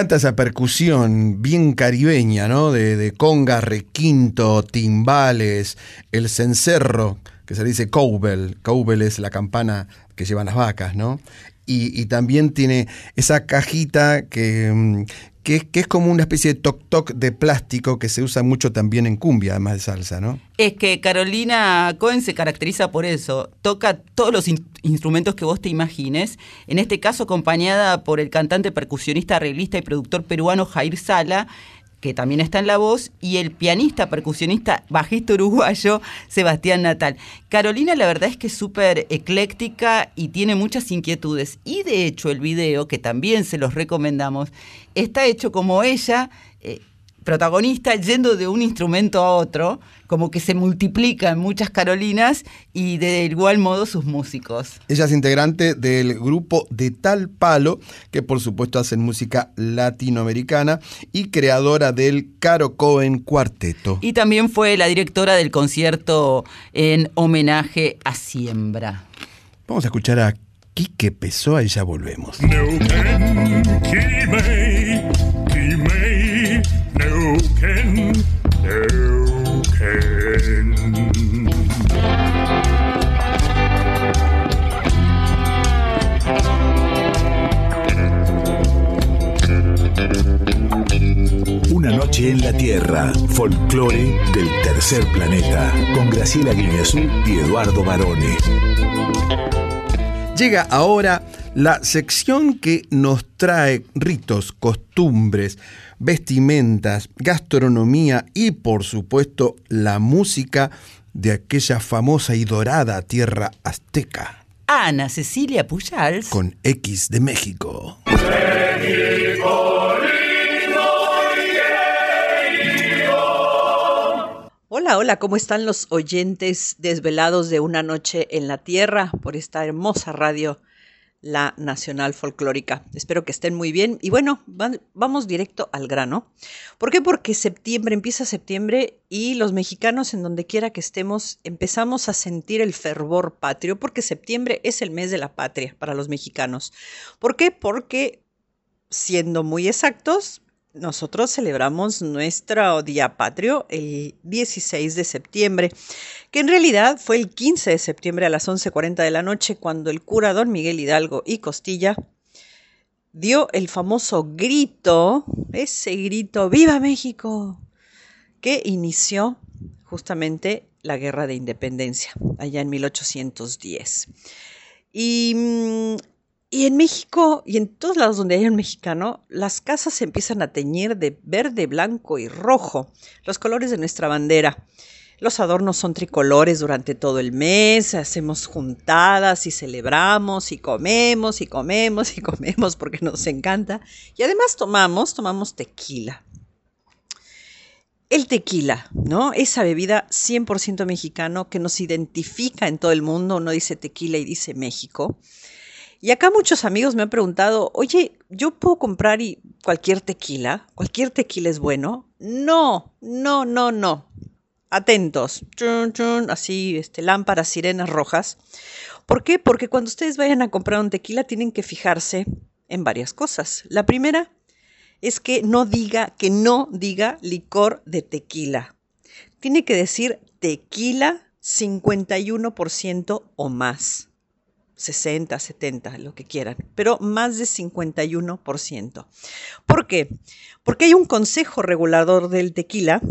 encanta esa percusión bien caribeña, ¿no? De, conga, requinto, timbales, el cencerro, que se dice cowbell. Cowbell es la campana que llevan las vacas, ¿no? Y, y también tiene esa cajita que, mm, que, es- como una especie de toc-toc de plástico que se usa mucho también en cumbia, además de salsa, ¿no? Es que Carolina Cohen se caracteriza por eso. Toca todos los in- instrumentos que vos te imagines. En este caso, acompañada por el cantante, percusionista, arreglista y productor peruano Jair Sala, que también está en la voz, y el pianista, percusionista, bajista uruguayo Sebastián Natal. Carolina, la verdad es que es súper ecléctica y tiene muchas inquietudes. Y de hecho, el video, que también se los recomendamos, está hecho como ella. eh, protagonista yendo de un instrumento a otro, como que se multiplican muchas Carolinas y de igual modo sus músicos. Ella es integrante del grupo de Tal Palo, que por supuesto hacen música latinoamericana y creadora del Caro Cohen Cuarteto. Y también fue la directora del concierto en homenaje a Siembra. Vamos a escuchar a Quique Pessoa y ya volvemos. Una noche en la Tierra, folclore del tercer planeta, con Graciela Guineazú y Eduardo Barone. Llega ahora la sección que nos trae ritos, costumbres, vestimentas, gastronomía y por supuesto la música de aquella famosa y dorada tierra azteca Ana Cecilia Pujals. con X de México. Hola, hola, ¿cómo están los oyentes desvelados de una noche en la tierra por esta hermosa radio, la Nacional Folclórica? Espero que estén muy bien. Y bueno, vamos directo al grano. ¿Por qué? Porque septiembre, empieza septiembre y los mexicanos en donde quiera que estemos empezamos a sentir el fervor patrio porque septiembre es el mes de la patria para los mexicanos. ¿Por qué? Porque siendo muy exactos, nosotros celebramos nuestro Día Patrio el 16 de septiembre, que en realidad fue el 15 de septiembre a las 11.40 de la noche cuando el cura don Miguel Hidalgo y Costilla dio el famoso grito, ese grito, ¡Viva México! que inició justamente la Guerra de Independencia, allá en 1810. Y, mm, y en México y en todos lados donde hay un mexicano, las casas se empiezan a teñir de verde, blanco y rojo, los colores de nuestra bandera. Los adornos son tricolores durante todo el mes, hacemos juntadas y celebramos y comemos y comemos y comemos porque nos encanta. Y además tomamos, tomamos tequila. El tequila, ¿no? Esa bebida 100% mexicano que nos identifica en todo el mundo. Uno dice tequila y dice México. Y acá muchos amigos me han preguntado, oye, ¿yo puedo comprar y cualquier tequila? ¿Cualquier tequila es bueno? No, no, no, no. Atentos. Chun, chun, así, este, lámparas, sirenas rojas. ¿Por qué? Porque cuando ustedes vayan a comprar un tequila tienen que fijarse en varias cosas. La primera es que no diga, que no diga licor de tequila. Tiene que decir tequila 51% o más. 60, 70, lo que quieran, pero más de 51%. ¿Por qué? Porque hay un consejo regulador del tequila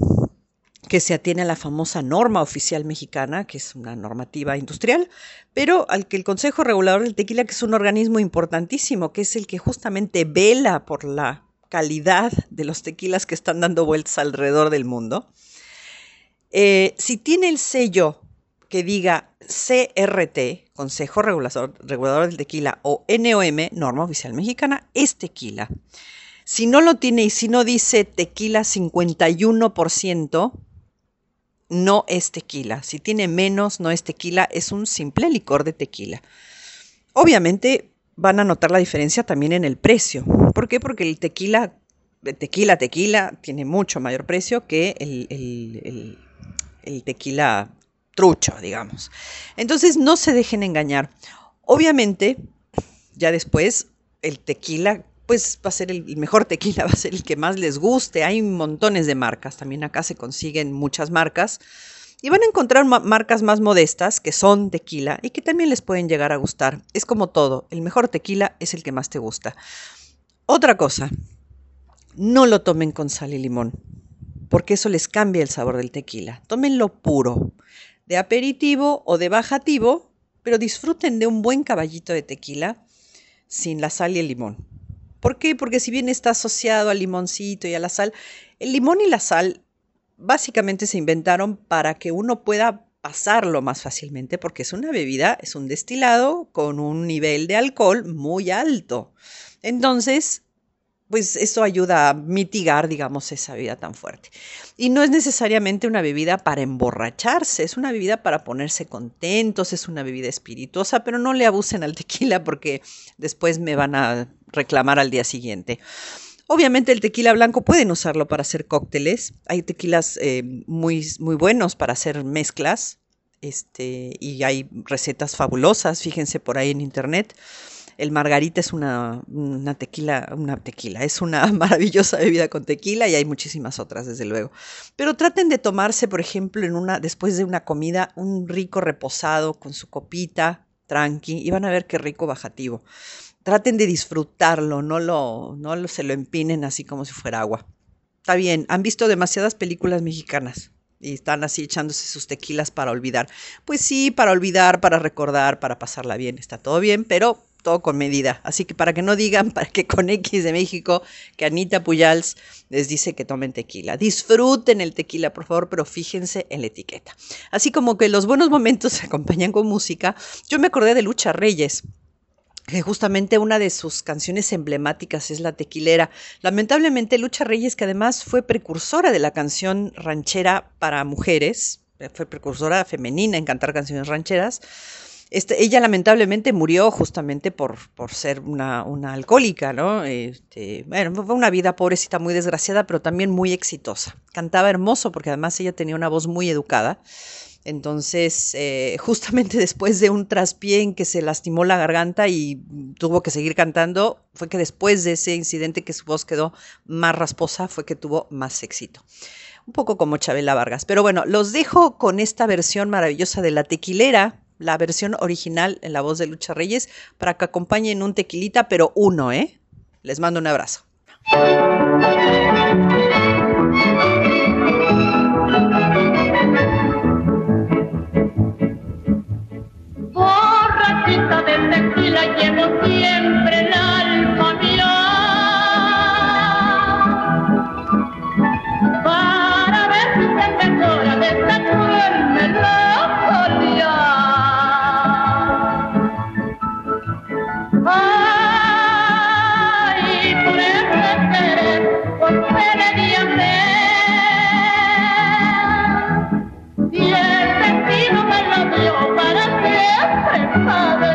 que se atiene a la famosa norma oficial mexicana, que es una normativa industrial, pero al que el Consejo Regulador del Tequila, que es un organismo importantísimo, que es el que justamente vela por la calidad de los tequilas que están dando vueltas alrededor del mundo, eh, si tiene el sello que diga CRT, Consejo Regulador, Regulador del Tequila, o NOM, Norma Oficial Mexicana, es tequila. Si no lo tiene y si no dice tequila 51%, no es tequila. Si tiene menos, no es tequila, es un simple licor de tequila. Obviamente van a notar la diferencia también en el precio. ¿Por qué? Porque el tequila, tequila, tequila, tiene mucho mayor precio que el- el tequila trucho, digamos. Entonces no se dejen engañar. Obviamente, ya después, el tequila pues va a ser el, mejor tequila, *laughs* va a ser el que más les guste. Hay montones de marcas, también acá se consiguen muchas marcas. Y van a encontrar ma- marcas más modestas que son tequila y que también les pueden llegar a gustar. Es como todo, el mejor tequila es el que más te gusta. Otra cosa, no lo tomen con sal y limón, porque eso les cambia el sabor del tequila. Tómenlo puro, de aperitivo o de bajativo, pero disfruten de un buen caballito de tequila sin la sal y el limón. ¿Por qué? Porque si bien está asociado al limoncito y a la sal, el limón y la sal básicamente se inventaron para que uno pueda pasarlo más fácilmente, porque es una bebida, es un destilado con un nivel de alcohol muy alto. Entonces, pues eso ayuda a mitigar, digamos, esa bebida tan fuerte. Y no es necesariamente una bebida para emborracharse, es una bebida para ponerse contentos, es una bebida espirituosa, pero no le abusen al tequila porque después me van a reclamar al día siguiente. Obviamente el tequila blanco pueden usarlo para hacer cócteles. Hay tequilas eh, muy, muy buenos para hacer mezclas. Este, y hay recetas fabulosas, fíjense por ahí en internet. El margarita es una, una tequila, una tequila, es una *laughs* maravillosa bebida con tequila y hay muchísimas otras, desde luego. Pero traten de tomarse, por ejemplo, en una, después de una comida, un rico reposado con su copita, tranqui, y van a ver qué rico bajativo. Traten de disfrutarlo, no lo, no lo, se lo empinen así como si fuera agua. Está bien, han visto demasiadas películas mexicanas y están así echándose sus tequilas para olvidar. Pues sí, para olvidar, para recordar, para pasarla bien, está todo bien, pero todo con medida. Así que para que no digan, *laughs* para que con X de México, que Anita Puyals les dice que tomen tequila. Disfruten el tequila, por favor, pero fíjense en la etiqueta. Así como que los buenos momentos *laughs* se acompañan con música, yo me acordé de Lucha Reyes que justamente una de sus canciones emblemáticas es La Tequilera. Lamentablemente, Lucha Reyes, que además fue precursora de la canción ranchera para mujeres, fue precursora femenina en cantar canciones rancheras, este, ella lamentablemente murió justamente por, por ser una, una alcohólica, ¿no? Este, bueno, fue una vida pobrecita, muy desgraciada, pero también muy exitosa. Cantaba hermoso porque además ella tenía una voz muy educada. Entonces, eh, justamente *laughs* después de un traspié en que se lastimó la garganta y tuvo que seguir cantando, fue que después de ese incidente que su voz quedó más rasposa, fue que tuvo más éxito. Un poco como Chabela Vargas. Pero bueno, los dejo con esta versión maravillosa de La Tequilera, la versión original en la voz de Lucha Reyes, para que acompañen un tequilita, pero uno, ¿eh? Les mando un abrazo. Siempre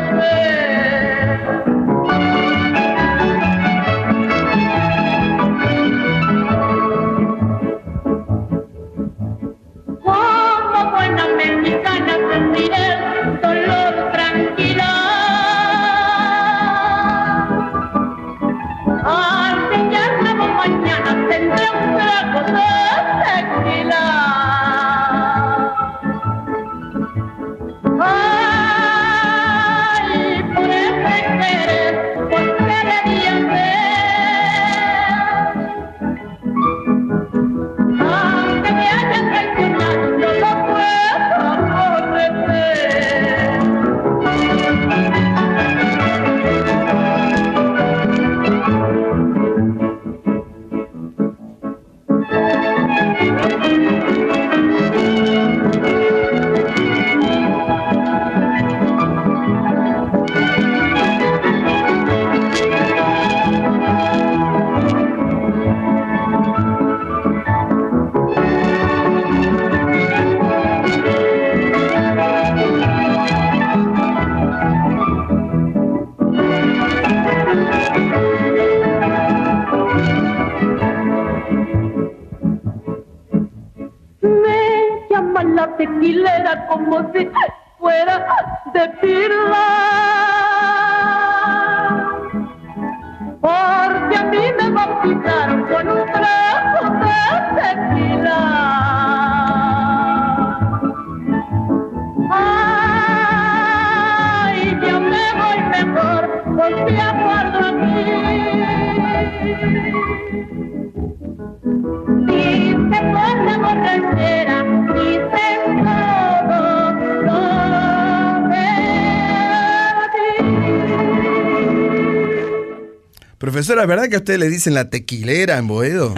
¿verdad que a usted le dicen la tequilera en Boedo?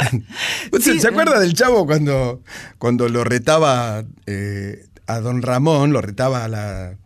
*laughs* ¿Usted ¿Se acuerda del chavo cuando, cuando lo retaba eh, a don Ramón, lo retaba a la,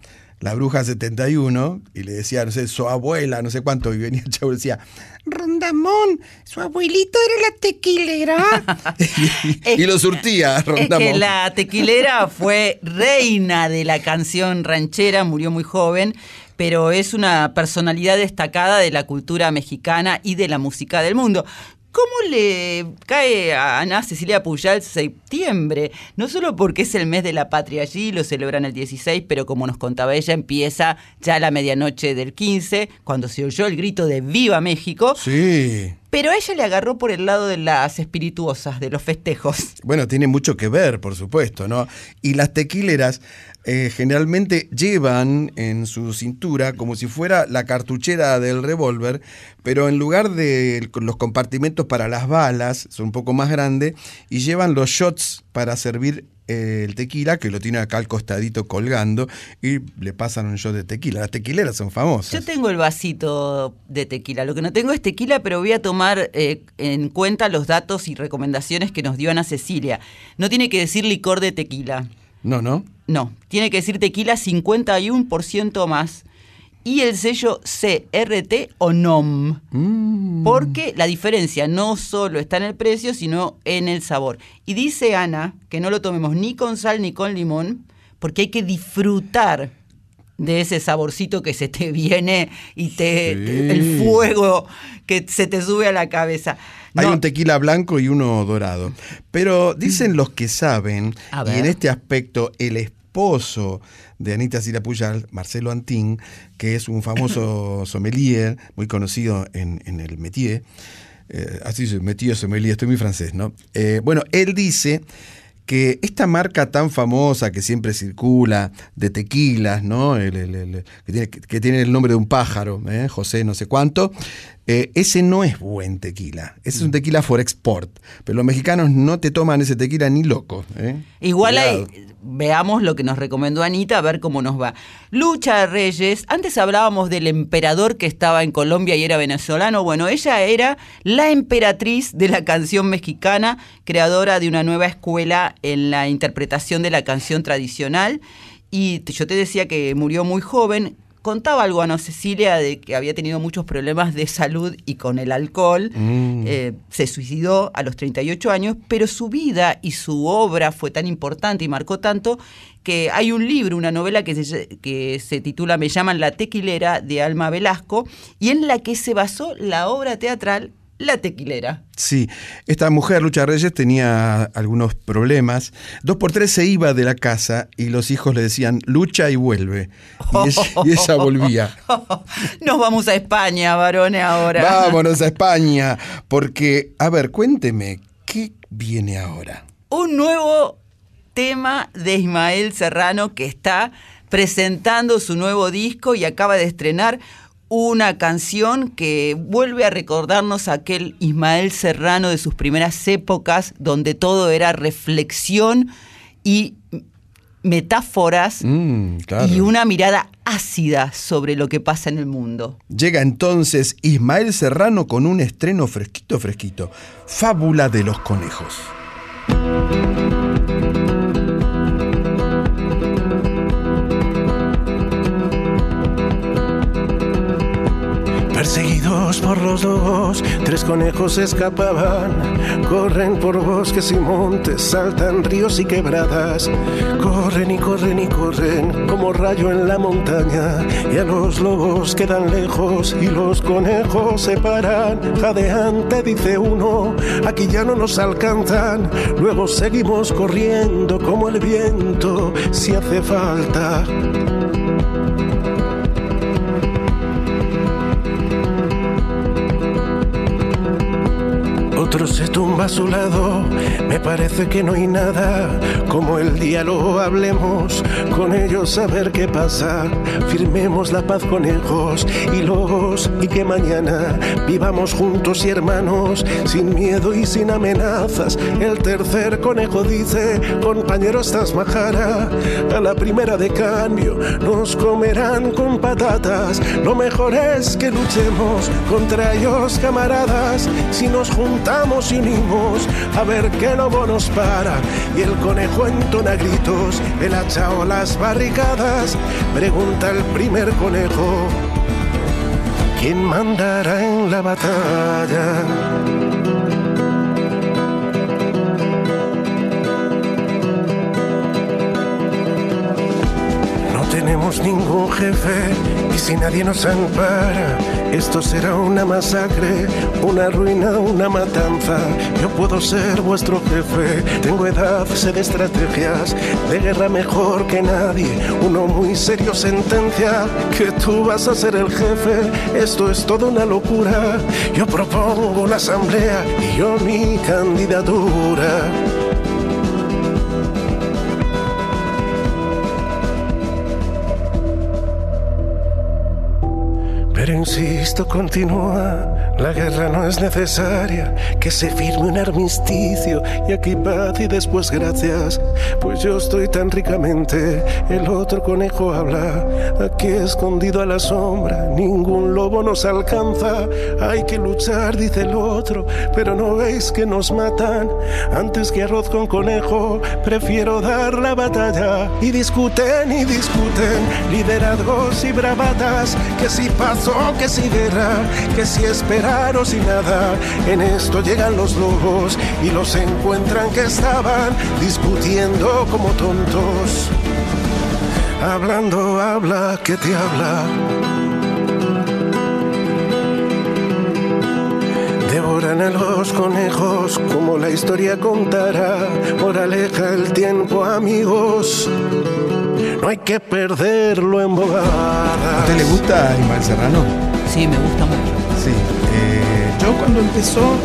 la bruja 71 y le decía, no sé, su abuela, no sé cuánto, y venía el chavo y decía, Rondamón, su abuelito era la tequilera. *laughs* *laughs* y, y lo surtía, Es Rondamón. que la tequilera fue reina de la canción ranchera, murió muy joven, pero es una personalidad destacada de la cultura mexicana y de la música del mundo. ¿Cómo le cae a Ana Cecilia Puyal septiembre? No solo porque es el mes de la patria allí, lo celebran el 16, pero como nos contaba ella, empieza ya a la medianoche del 15, cuando se oyó el grito de ¡Viva México! Sí. Pero a ella le agarró por el lado de las espirituosas, de los festejos. Bueno, tiene mucho que ver, por supuesto, ¿no? Y las tequileras eh, generalmente llevan en su cintura como si fuera la cartuchera del revólver, pero en lugar de los compartimentos para las balas, son un poco más grandes, y llevan los shots para servir eh, el tequila, que lo tiene acá al costadito colgando, y le pasan un shot de tequila. Las tequileras son famosas. Yo tengo el vasito de tequila. Lo que no tengo es tequila, pero voy a tomar eh, en cuenta los datos y recomendaciones que nos dio Ana Cecilia. No tiene que decir licor de tequila. No, no. No, tiene que decir tequila 51% más. Y el sello CRT o NOM. Porque la diferencia no solo está en el precio, sino en el sabor. Y dice Ana que no lo tomemos ni con sal ni con limón, porque hay que disfrutar de ese saborcito que se te viene y te, Sí. te- el fuego que se te sube a la cabeza. Hay un tequila blanco y uno dorado. Pero dicen los que saben, y en este aspecto el esposo de Anita Cira Puyal, Marcelo Antín, que es un famoso *coughs* sommelier, muy conocido en, en el métier, eh, así se métier, sommelier, estoy muy francés, ¿no? Eh, bueno, él dice que esta marca tan famosa que siempre circula de tequilas, ¿no? El- el- el- que, tiene, que tiene el nombre de un pájaro, ¿eh? José no sé cuánto, eh, ese no es buen tequila. Ese es un tequila for export. Pero los mexicanos no te toman ese tequila ni loco. ¿eh? Igual hay, veamos lo que nos recomendó Anita, a ver cómo nos va. Lucha Reyes, antes hablábamos del emperador que estaba en Colombia y era venezolano. Bueno, ella era la emperatriz de la canción mexicana, creadora de una nueva escuela en la interpretación de la canción tradicional. Y yo te decía que murió muy joven. Contaba algo a Ana Cecilia de que había tenido muchos problemas de salud y con el alcohol. Mm. Eh, se suicidó a los 38 años, pero su vida y su obra fue tan importante y marcó tanto que hay un libro, una novela que se, que se titula Me llaman La Tequilera de Alma Velasco y en la que se basó la obra teatral La Tequilera. Sí, esta mujer, Lucha Reyes, tenía algunos problemas. Dos por tres se iba de la casa y los hijos le decían, lucha y vuelve. Y ella, y ella volvía. *laughs* Nos vamos a España, varones, ahora. Vámonos a España. Porque, a ver, cuénteme, ¿qué viene ahora? un nuevo tema de Ismael Serrano que está presentando su nuevo disco y acaba de estrenar una canción que vuelve a recordarnos a aquel Ismael Serrano de sus primeras épocas donde todo era reflexión y metáforas Mm, claro. y una mirada ácida sobre lo que pasa en el mundo. Llega entonces Ismael Serrano con un estreno fresquito, fresquito. Fábula de los conejos. Perseguidos por los dos, tres conejos escapaban. Corren por bosques y montes, saltan ríos y quebradas. Corren y corren y corren como rayo en la montaña. Y a los lobos quedan lejos y los conejos se paran. Jadeante dice uno, aquí ya no nos alcanzan. Luego seguimos corriendo como el viento si hace falta. Otro se tumba a su lado. Me parece que no hay nada como el diálogo. Hablemos con ellos a ver qué pasa. Firmemos la paz conejos y lobos y que mañana vivamos juntos y hermanos sin miedo y sin amenazas. El tercer conejo dice, compañero estás majara. A la primera de cambio nos comerán con patatas. Lo mejor es que luchemos contra ellos, camaradas. Si nos juntamos y unimos, a ver qué lobo nos para. Y el conejo entona gritos, el hacha o las barricadas. Pregunta el primer conejo, ¿quién mandará en la batalla? Tenemos ningún jefe y si nadie nos ampara, esto será una masacre, una ruina, una matanza. Yo puedo ser vuestro jefe, tengo edad, sé de estrategias, de guerra mejor que nadie. Uno muy serio sentencia que tú vas a ser el jefe. Esto es toda una locura. Yo propongo una asamblea y yo mi candidatura. Insisto, continúa, la guerra no es necesaria, que se firme un armisticio y aquí paz y después gracias, pues yo estoy tan ricamente, el otro conejo habla, aquí escondido a la sombra, ningún lobo nos alcanza, hay que luchar, dice el otro, pero no veis que nos matan, antes que arroz con conejo, prefiero dar la batalla, y discuten y discuten, liderazgos y bravatas, que si paso que si guerra, que si esperar o si nada. En esto llegan los lobos y los encuentran que estaban discutiendo como tontos. Hablando habla que te habla. Devoran a los conejos como la historia contará. Moraleja el tiempo, amigos. No hay que perderlo en bobadas. ¿A usted le gusta Ismael Serrano? Sí, me gusta mucho. Sí. Yo cuando empezó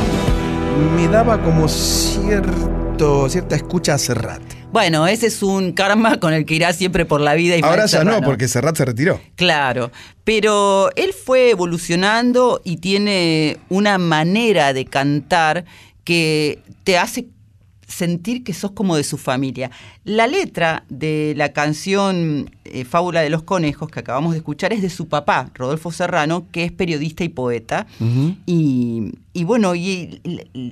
me daba como cierto, cierta escucha a Serrat. Bueno, ese es un karma con el que irá siempre por la vida. Ismael Ahora ya no, porque Serrat se retiró. Claro, pero él fue evolucionando y tiene una manera de cantar que te hace sentir que sos como de su familia. La letra de la canción eh, Fábula de los Conejos que acabamos de escuchar es de su papá, Rodolfo Serrano, que es periodista y poeta. Y, y bueno, y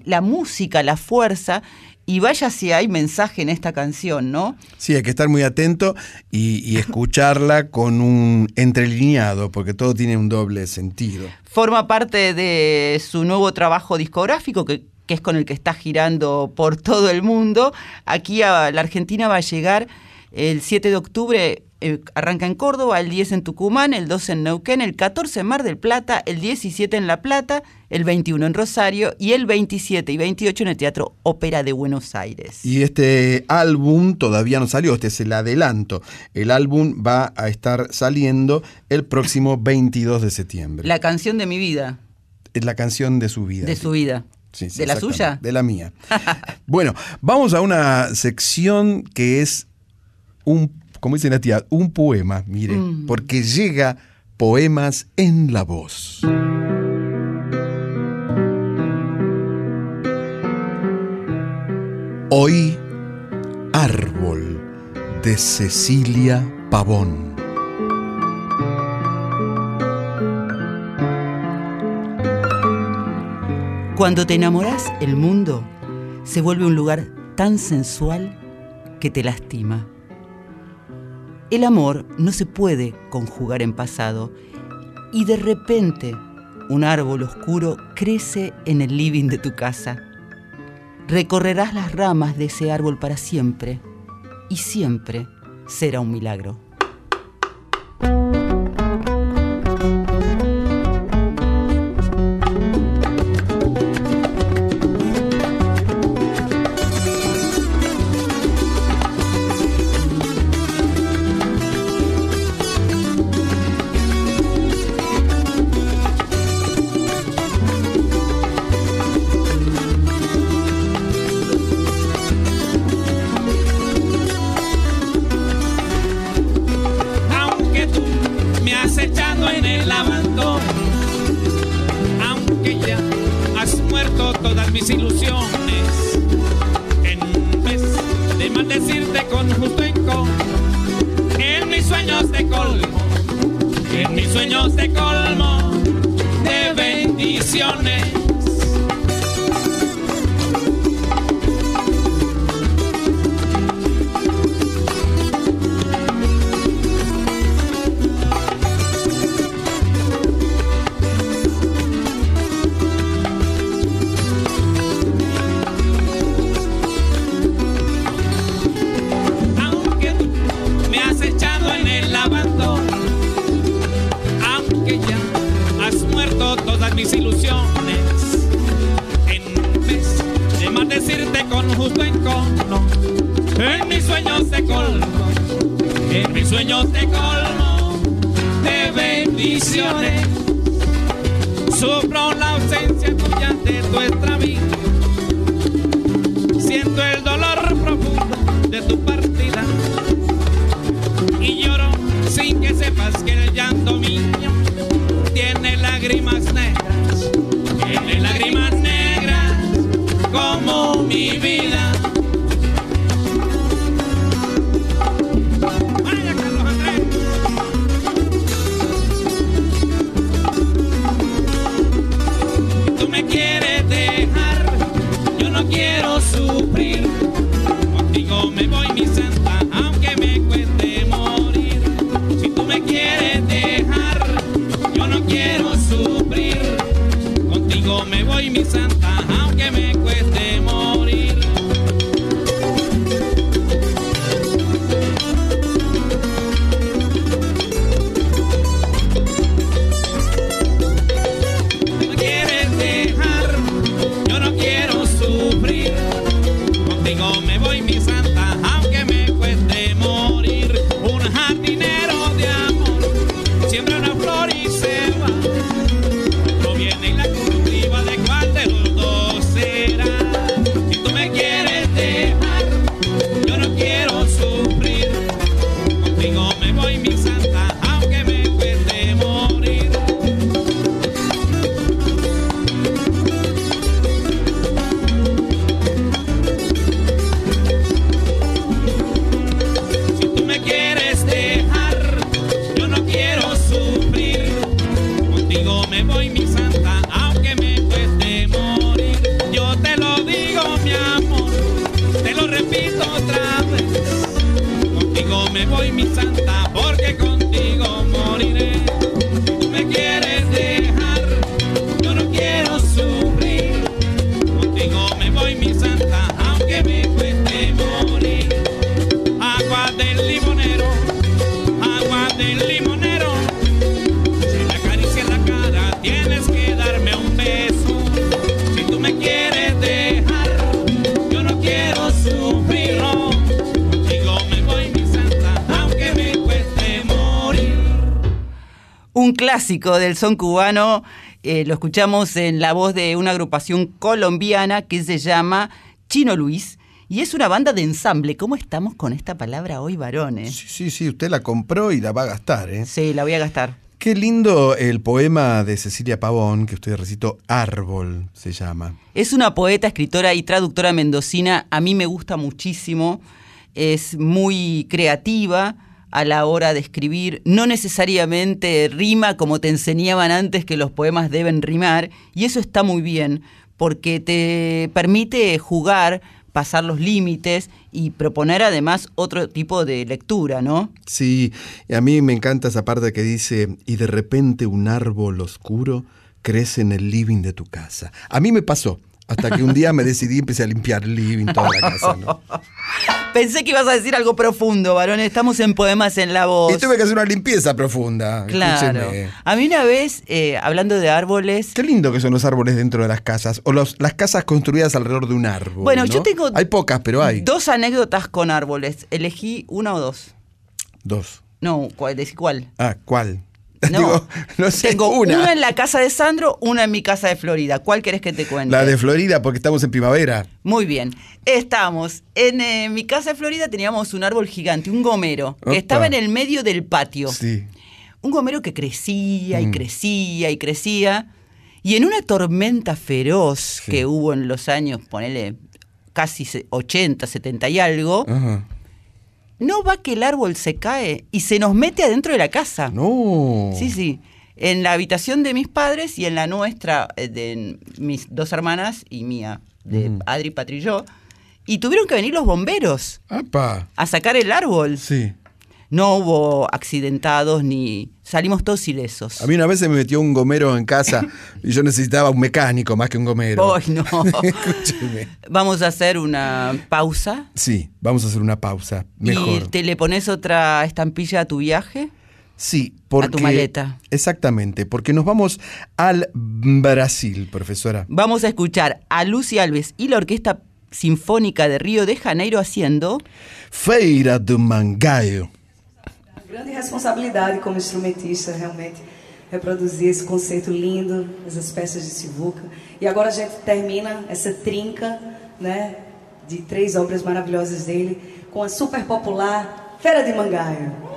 la música, la fuerza, y vaya si hay mensaje en esta canción, ¿no? Sí, hay que estar muy atento y, y escucharla con un entrelineado, porque todo tiene un doble sentido. Forma parte de su nuevo trabajo discográfico, que, que es con el que está girando por todo el mundo. Aquí a la Argentina va a llegar el 7 de octubre, eh, arranca en Córdoba, el 10 en Tucumán, el 12 en Neuquén, el 14 en Mar del Plata, el 17 en La Plata, el 21 en Rosario y el 27 y 28 en el Teatro Ópera de Buenos Aires. Y este álbum todavía no salió, este es el adelanto. El álbum va a estar saliendo el próximo 22 de septiembre. La canción de mi vida, Es la canción de su vida. de su vida. Sí, sí, ¿De la suya? De la mía. *laughs* bueno, vamos a una sección que es un, como dice la tía, un poema, mire, Mm. porque llega poemas en la voz. Hoy, Árbol de Cecilia Pavón. Cuando te enamoras, el mundo se vuelve un lugar tan sensual que te lastima. El amor no se puede conjugar en pasado y de repente un árbol oscuro crece en el living de tu casa. Recorrerás las ramas de ese árbol para siempre y siempre será un milagro. Todas mis ilusiones. En vez de maldecirte con justo en mis sueños te colmo, en mis sueños te colmo de bendiciones. En mis sueños te colmo, en mis sueños te colmo de bendiciones. Sufro la ausencia tuya de tu extravío, clásico del son cubano, eh, lo escuchamos en la voz de una agrupación colombiana que se llama Chino Luis. Y es una banda de ensamble. ¿Cómo estamos con esta palabra hoy, varones? Sí, sí, sí, usted la compró y la va a gastar, ¿eh? Sí, la voy a gastar. Qué lindo el poema de Cecilia Pavón, que usted recitó, Árbol se llama. Es una poeta, escritora y traductora mendocina. A mí me gusta muchísimo. Es muy creativa a la hora de escribir. No necesariamente rima como te enseñaban antes que los poemas deben rimar. Y eso está muy bien porque te permite jugar, pasar los límites y proponer además otro tipo de lectura, ¿no? Sí, a mí me encanta esa parte que dice, y de repente un árbol oscuro crece en el living de tu casa. A mí me pasó, hasta que un día me decidí y empecé a limpiar el living, toda la casa, ¿no? *laughs* Pensé que ibas a decir algo profundo, varones. Estamos en Poemas en la Voz. Y tuve que hacer una limpieza profunda. Claro. A mí una vez, eh, hablando de árboles, Qué lindo que son los árboles dentro de las casas, o los- las casas construidas alrededor de un árbol. Bueno, ¿no? yo tengo Hay pocas, pero hay. dos anécdotas con árboles. Elegí una o dos. Dos. No, ¿cuál? decí cuál? Ah, ¿cuál? *laughs* No. Digo, no sé, Tengo una. una. en la casa de Sandro, una en mi casa de Florida. ¿Cuál querés que te cuente? La de Florida, porque estamos en primavera. Muy bien. Estamos. En eh, mi casa de Florida teníamos un árbol gigante, un gomero, que estaba en el medio del patio. Sí. Un gomero que crecía y Mm. crecía y crecía. Y en una tormenta feroz que hubo en los años, ponele casi se- 80, 70 y algo, Ajá. No va que el árbol se cae y se nos mete adentro de la casa. No. Sí, sí. En la habitación de mis padres y en la nuestra, eh, de mis dos hermanas y mía, de. Adri, Patri y yo. Y tuvieron que venir los bomberos Apa. a sacar el árbol. Sí. No hubo accidentados ni. Salimos todos ilesos. A mí una vez se me metió un gomero en casa y yo necesitaba un mecánico más que un gomero. Ay, no. *laughs* Escúcheme. Vamos a hacer una pausa. Sí, vamos a hacer una pausa. ¿Y Mejor. te le pones otra estampilla a tu viaje? Sí, porque. maleta. Exactamente, porque nos vamos al Brasil, profesora. Vamos a escuchar a Lucy Alves y la Orquesta Sinfónica de Río de Janeiro haciendo. Feira do Mangaio. Grande responsabilidade como instrumentista, realmente, reproduzir esse conceito lindo, essas peças de Sivuca. E agora a gente termina essa trinca, né, de três obras maravilhosas dele, com a super popular Feira de Mangaio.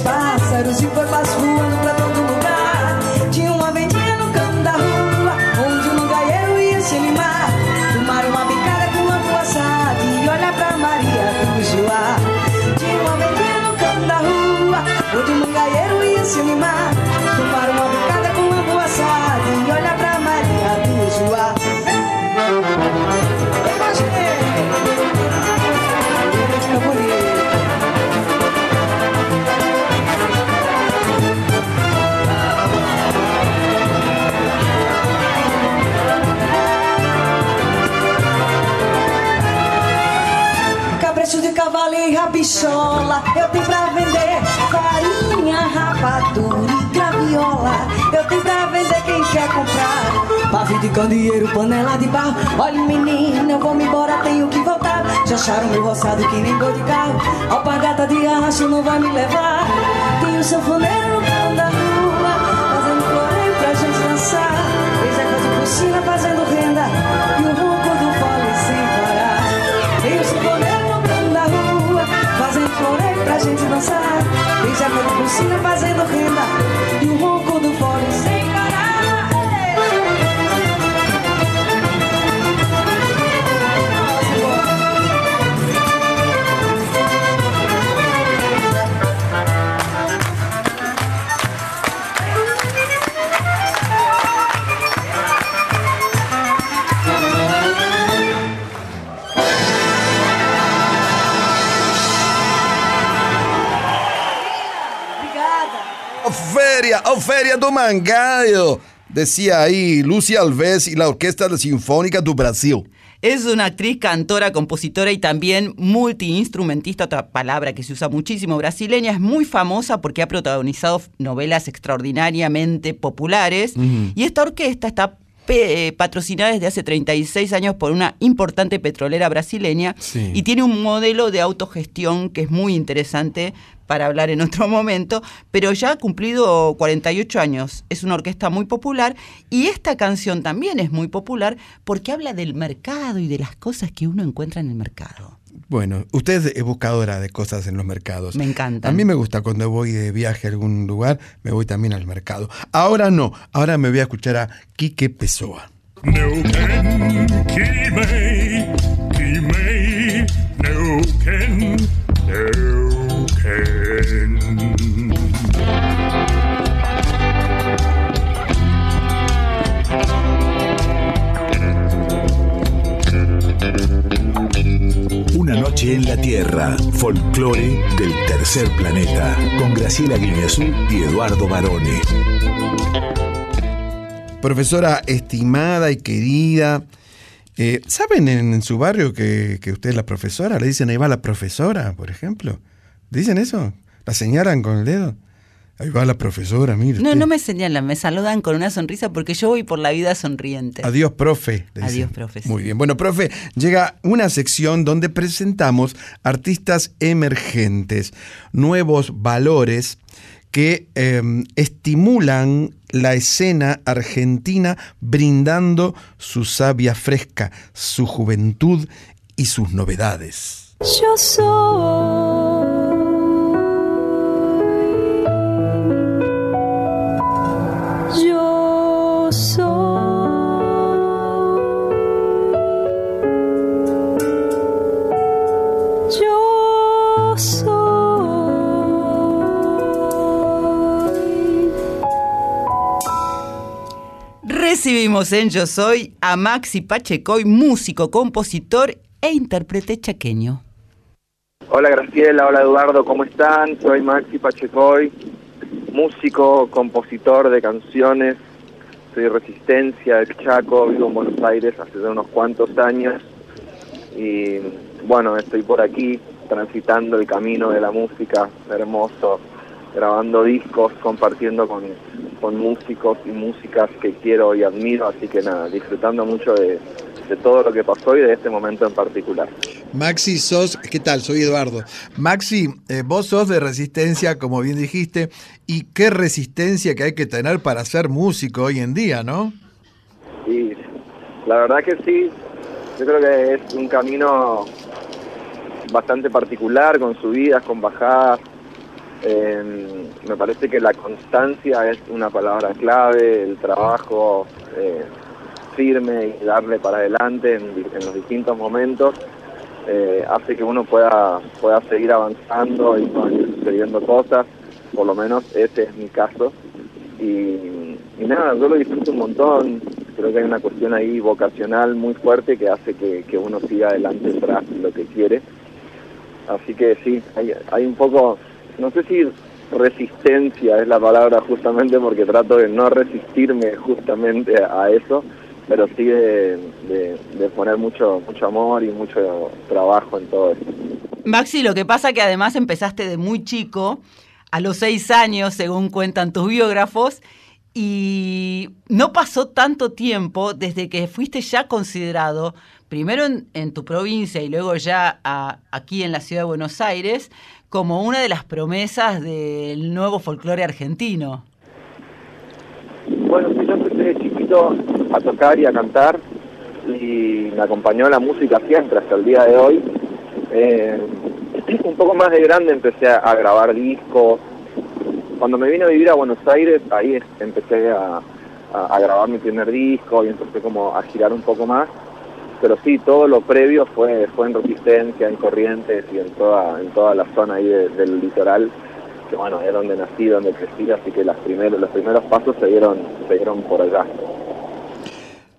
Pássaros e foi passo voando E rabichola Eu tenho pra vender farinha, rapadura e graviola. Eu tenho pra vender quem quer comprar Pavio de candeeiro, panela de barro. Olha menina, eu vou me embora, tenho que voltar. Já acharam meu roçado que nem gol de carro Alpagata de arrasto não vai me levar. Tem o sanfoneiro no canto da rua Fazendo floreio pra gente dançar. Fez a coisa por fazendo gente dançar. Fez a cima fazendo renda E o ronco do fole sem parar feria! ¡Oh, feria do Mangaio! Decía ahí Lucy Alves y la Orquesta Sinfónica do Brasil. Es una actriz, cantora, compositora y también multiinstrumentista, otra palabra que se usa muchísimo brasileña. Es muy famosa porque ha protagonizado novelas extraordinariamente populares. Y esta orquesta está patrocinada desde hace 36 años por una importante petrolera brasileña Sí. y tiene un modelo de autogestión que es muy interesante para hablar en otro *laughs* momento, pero ya ha cumplido 48 años. Es una orquesta muy popular y esta canción también es muy popular porque habla del mercado y de las cosas que uno encuentra en el mercado. Bueno, usted es buscadora de cosas en los mercados. Me encanta. A mí me gusta cuando voy de viaje a algún lugar, me voy también al mercado. Ahora no, ahora me voy a escuchar a Quique Pessoa. Neuken, Kimei, Kimei, Neuken, noche en la Tierra, folclore del tercer planeta, con Graciela Guineazú y Eduardo Barone. Profesora estimada y querida, eh, ¿saben en, en su barrio que, que usted es la profesora? ¿Le dicen ahí va la profesora, por ejemplo? ¿Dicen eso? ¿La señalan con el dedo? Ahí va la profesora, mire. No, usted. no me señalan, me saludan con una sonrisa porque yo voy por la vida sonriente. Adiós, profe. Adiós, profe, sí. Muy bien. Bueno, profe, llega una sección donde presentamos artistas emergentes, nuevos valores que eh, estimulan la escena argentina brindando su savia fresca, su juventud y sus novedades. Yo soy. Yo soy. Yo soy. Recibimos en Yo Soy a Maxi Pachecoy, músico, compositor e intérprete chaqueño. Hola Graciela, hola Eduardo, ¿cómo están? Soy Maxi Pachecoy, músico, compositor de canciones, soy Resistencia del Chaco, vivo en Buenos Aires hace unos cuantos años y bueno, estoy por aquí transitando el camino de la música, hermoso, grabando discos, compartiendo con, con músicos y músicas que quiero y admiro, así que nada, disfrutando mucho de, de todo lo que pasó y de este momento en particular. Maxi, sos, ¿qué tal? Soy Eduardo. Maxi, eh, vos sos de resistencia, como bien dijiste, y qué resistencia que hay que tener para ser músico hoy en día, ¿no? Sí, la verdad que sí. Yo creo que es un camino bastante particular, con subidas, con bajadas. Eh, me parece que la constancia es una palabra clave, el trabajo eh, firme y darle para adelante en, en los distintos momentos eh, hace que uno pueda, pueda seguir avanzando y puedan ir sucediendo cosas, por lo menos ese es mi caso. Y, y nada, yo lo disfruto un montón, creo que hay una cuestión ahí vocacional muy fuerte que hace que, que uno siga adelante tras lo que quiere. Así que sí, hay, hay un poco, no sé si resistencia es la palabra justamente porque trato de no resistirme justamente a eso, pero sí de, de- de poner mucho, mucho amor y mucho trabajo en todo esto. Maxi, lo que pasa que además empezaste de muy chico, a los seis años, según cuentan tus biógrafos, y no pasó tanto tiempo desde que fuiste ya considerado, primero en, en tu provincia y luego ya a- aquí en la ciudad de Buenos Aires, como una de las promesas del nuevo folclore argentino. Bueno, sí, a tocar y a cantar y me acompañó la música siempre hasta el día de hoy. Eh, *clears throat* un poco más de grande empecé a, grabar discos. Cuando me vine a vivir a Buenos Aires, ahí empecé a, a- grabar mi primer disco y empecé como a girar un poco más. Pero sí, todo lo previo fue fue en Resistencia, en Corrientes y en toda en toda la zona ahí de- del litoral que bueno, es donde nací, donde crecí, así que las primeros, los primeros pasos se dieron, se dieron por allá.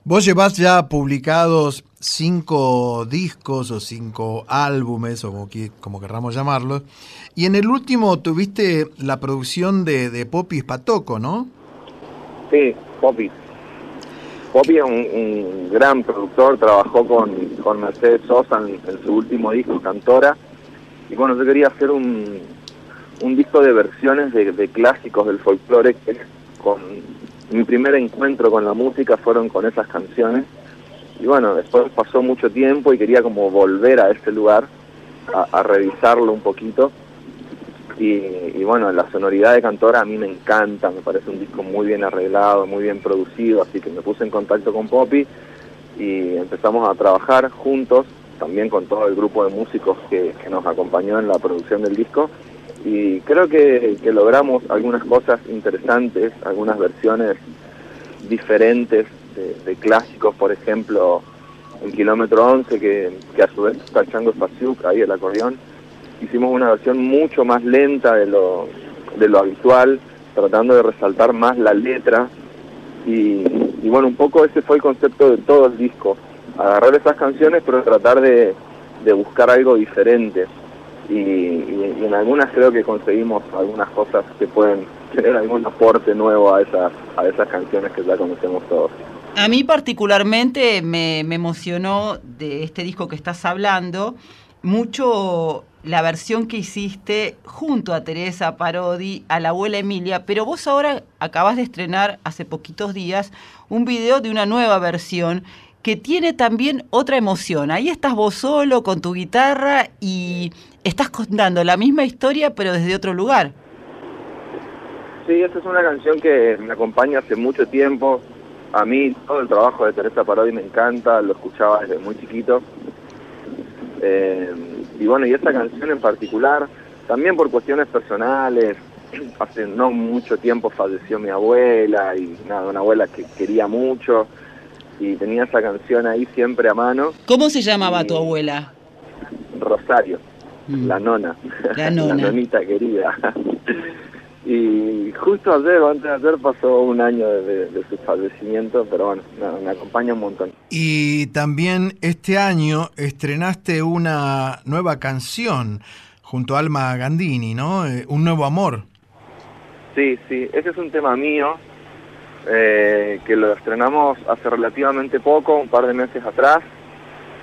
Vos llevás ya publicados cinco discos o cinco álbumes, o como, como querramos llamarlos, y en el último tuviste la producción de, de Popis Patoco, ¿no? Sí, Poppy. Poppy es un, un gran productor, trabajó con, con Mercedes Sosa en, en su último disco, Cantora, y bueno, yo quería hacer un, un disco de versiones de, clásicos del folclore que con, mi primer encuentro con la música fueron con esas canciones. Y bueno, después pasó mucho tiempo y quería como volver a ese lugar, a, revisarlo un poquito. Y, bueno, la sonoridad de Cantora a mí me encanta, me parece un disco muy bien arreglado, muy bien producido, así que me puse en contacto con Poppy y empezamos a trabajar juntos, también con todo el grupo de músicos que nos acompañó en la producción del disco. Y creo que, que logramos algunas cosas interesantes, algunas versiones diferentes de, clásicos, por ejemplo, el kilómetro 11, que, a su vez está Chango Spasiuk, ahí el acordeón. Hicimos una versión mucho más lenta de lo, de lo habitual, tratando de resaltar más la letra. Y, y bueno, un poco ese fue el concepto de todo el disco. Agarrar esas canciones, pero tratar de, de buscar algo diferente. Y, y- en algunas creo que conseguimos algunas cosas que pueden tener algún aporte nuevo a esas, a esas canciones que ya conocemos todos. A mí particularmente me, me emocionó de este disco que estás hablando mucho la versión que hiciste junto a Teresa Parodi, a la abuela Emilia, pero vos ahora acabas de estrenar hace poquitos días un video de una nueva versión que tiene también otra emoción. Ahí estás vos solo con tu guitarra y estás contando la misma historia pero desde otro lugar. Sí, esta es una canción que me acompaña hace mucho tiempo. A mí todo el trabajo de Teresa Parodi me encanta, lo escuchaba desde muy chiquito. Eh, y bueno, y esta canción en particular, también por cuestiones personales, hace no mucho tiempo falleció mi abuela y nada, una abuela que quería mucho y tenía esa canción ahí siempre a mano, ¿Cómo se llamaba tu abuela? Rosario, la nona, La *laughs* nona. nonita querida. *laughs* y justo ayer o antes de ayer pasó un año de, de- de su fallecimiento, pero bueno, me acompaña un montón. Y también este año estrenaste una nueva canción junto a Alma Gandini, ¿no? Eh, un nuevo amor. Sí, sí, ese es un tema mío, eh, que lo estrenamos hace relativamente poco, un par de meses atrás,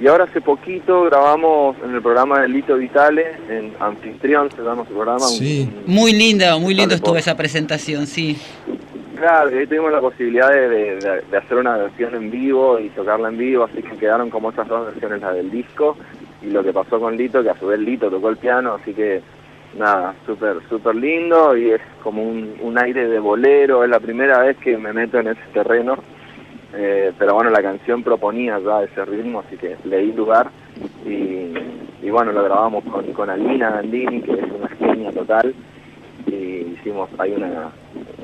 y ahora hace poquito grabamos en el programa de Lito Vitale, en Anfitrión se llama su programa. un- Muy lindo, muy lindo estuvo esa presentación, sí. Claro, y ahí tuvimos la posibilidad de, de- de- de hacer una versión en vivo y tocarla en vivo, así que quedaron como esas dos versiones, la del disco y lo que pasó con Lito, que a su vez Lito tocó el piano, así que nada, súper súper lindo y es como un, un aire de bolero, es la primera vez que me meto en ese terreno, eh, pero bueno, la canción proponía ya ese ritmo, así que le di lugar y, y bueno, lo grabamos con, con Alina Gandini, que es una genia total, y hicimos ahí una,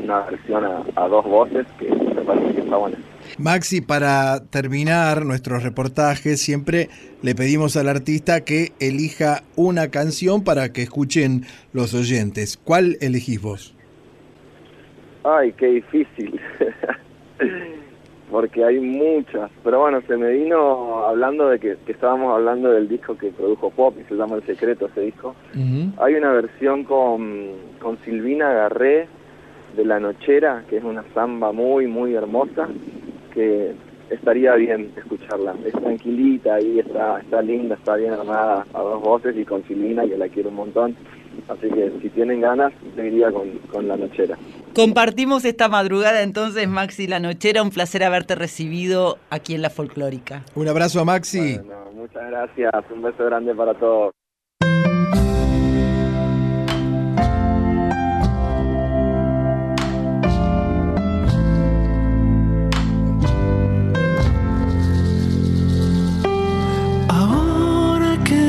una versión a, a dos voces que me parece que está buena. Maxi, para terminar nuestros reportajes, siempre le pedimos al artista que elija una canción para que escuchen los oyentes. ¿Cuál elegís vos? Ay, qué difícil. *laughs* Porque hay muchas. Pero bueno, se me vino hablando de que, que estábamos hablando del disco que produjo Pop y se llama El Secreto ese disco. Hay una versión con, con Silvina Garré de La Nochera, que es una samba muy, muy hermosa, que estaría bien escucharla. Es tranquilita y está, está linda, está bien armada a dos voces y con Silvina, que la quiero un montón. Así que si tienen ganas, yo iría con, con La Nochera. Compartimos esta madrugada entonces, Maxi La Nochera. Un placer haberte recibido aquí en La Folclórica. Un abrazo a Maxi. Bueno, muchas gracias, un beso grande para todos.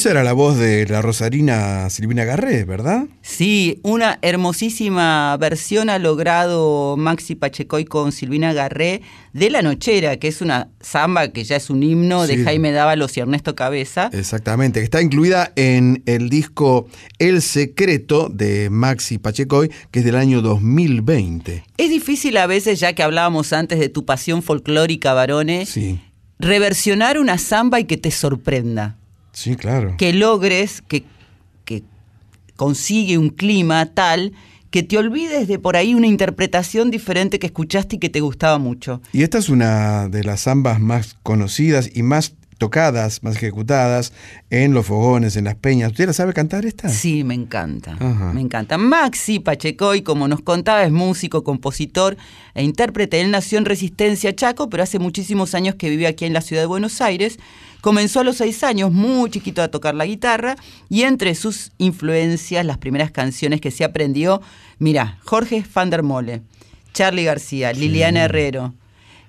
Esa era la voz de la rosarina Silvina Garré, ¿verdad? Sí, una hermosísima versión ha logrado Maxi Pachecoy con Silvina Garré de La Nochera, que es una samba que ya es un himno de Sí. Jaime Dávalos y Ernesto Cabeza. Exactamente, que está incluida en el disco El Secreto de Maxi Pachecoy, que es del año 2020. Es difícil a veces, ya que hablábamos antes de tu pasión folclórica, varones, reversionar una samba y que te sorprenda. Sí, claro. que logres que, que consigue un clima tal que te olvides de por ahí una interpretación diferente que escuchaste y que te gustaba mucho. Y esta es una de las zambas más conocidas y más tocadas, más ejecutadas en los fogones, en las peñas. ¿Usted la sabe cantar esta? Sí, me encanta. Ajá. Me encanta. Maxi Pachecoy, como nos contaba, es músico, compositor e intérprete. Él nació en Resistencia, Chaco, pero hace muchísimos años que vive aquí en la ciudad de Buenos Aires. Comenzó a los seis años, muy chiquito, a tocar la guitarra y entre sus influencias, las primeras canciones que se aprendió, mira, Jorge van der Mole, Charlie García, Liliana Herrero,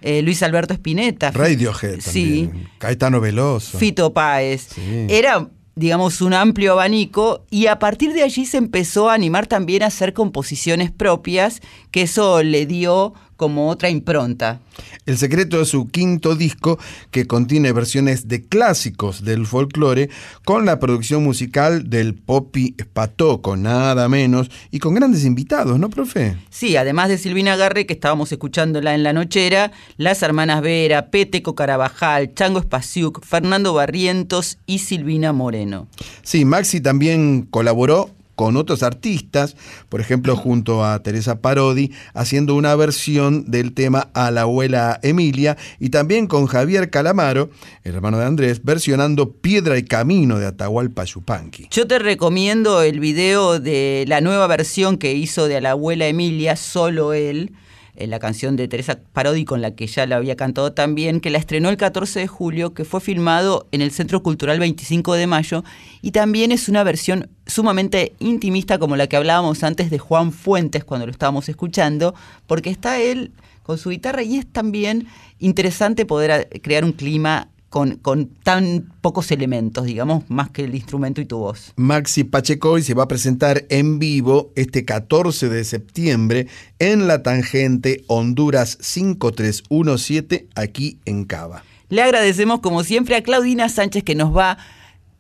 eh, Luis Alberto Spinetta. Radiohead Sí, también. Caetano Veloso. Fito Páez. Sí. Era, digamos, un amplio abanico y a partir de allí se empezó a animar también a hacer composiciones propias, que eso le dio como otra impronta. El secreto es su quinto disco que contiene versiones de clásicos del folclore con la producción musical del Popi Spatoco, nada menos, y con grandes invitados, ¿no, profe? Sí, además de Silvina Garre, que estábamos escuchándola en la nochera, las hermanas Vera, Peteco Carabajal, Chango Espaciuc, Fernando Barrientos y Silvina Moreno. Sí, Maxi también colaboró con otros artistas, por ejemplo, junto a Teresa Parodi, haciendo una versión del tema A la abuela Emilia, y también con Javier Calamaro, el hermano de Andrés, versionando Piedra y Camino de Atahualpa Yupanqui. Yo te recomiendo el video de la nueva versión que hizo de a la abuela Emilia, solo él, en la canción de Teresa Parodi con la que ya la había cantado también, que la estrenó el 14 de julio, que fue filmado en el Centro Cultural 25 de Mayo, y también es una versión sumamente intimista como la que hablábamos antes de Juan Fuentes cuando lo estábamos escuchando, porque está él con su guitarra y es también interesante poder crear un clima con, con tan pocos elementos, digamos, más que el instrumento y tu voz. Maxi Pacheco y se va a presentar en vivo este 14 de septiembre en La Tangente Honduras 5317 aquí en Cava. Le agradecemos como siempre a Claudina Sánchez que nos va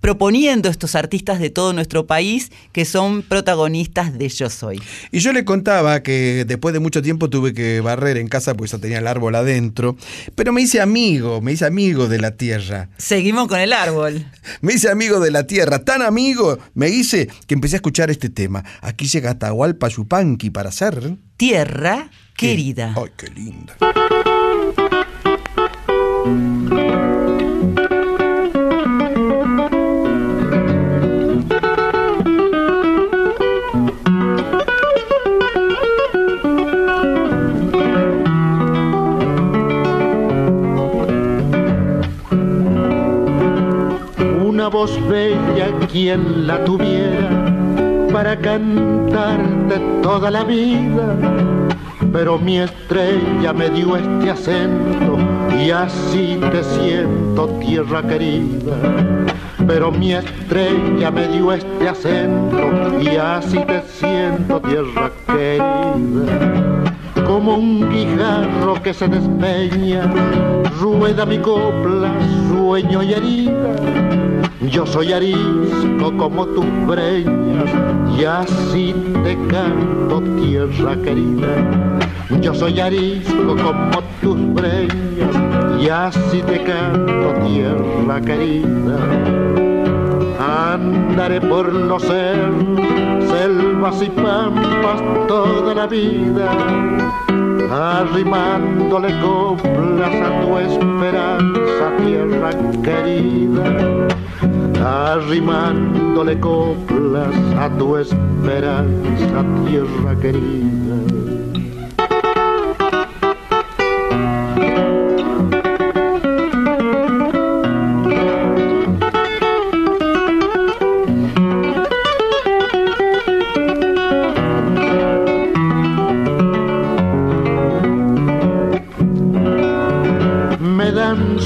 proponiendo estos artistas de todo nuestro país que son protagonistas de Yo Soy. Y yo le contaba que después de mucho tiempo tuve que barrer en casa porque ya tenía el árbol adentro, pero me hice amigo, me hice amigo de la tierra. Seguimos con el árbol. *laughs* Me hice amigo de la tierra, tan amigo me hice que empecé a escuchar este tema. Aquí llega Atahualpa Yupanqui para hacer... Tierra querida. Ay, qué linda. Voz bella quien la tuviera para cantarte toda la vida. Pero mi estrella me dio este acento y así te siento tierra querida. Pero mi estrella me dio este acento y así te siento tierra querida como un guijarro que se despeña, rueda mi copla, sueño y herida. Yo soy arisco como tus breñas, y así te canto, tierra querida. Yo soy arisco como tus breñas, y así te canto, tierra querida. Andaré por los cerros, selvas y pampas toda la vida, arrimándole coplas a tu esperanza, tierra querida, arrimándole coplas a tu esperanza, tierra querida.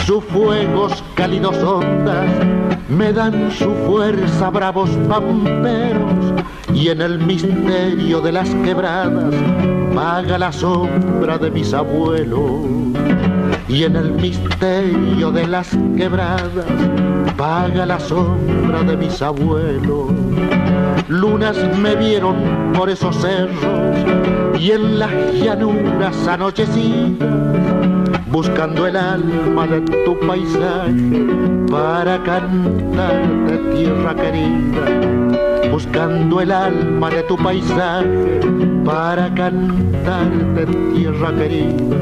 Sus fuegos cálidos ondas, me dan su fuerza bravos pamperos, y en el misterio de las quebradas vaga la sombra de mis abuelos. Y en el misterio de las quebradas vaga la sombra de mis abuelos. Lunas me vieron por esos cerros y en las llanuras anochecidas buscando el alma de tu paisaje para cantarte tierra querida, buscando el alma de tu paisaje para cantarte tierra querida.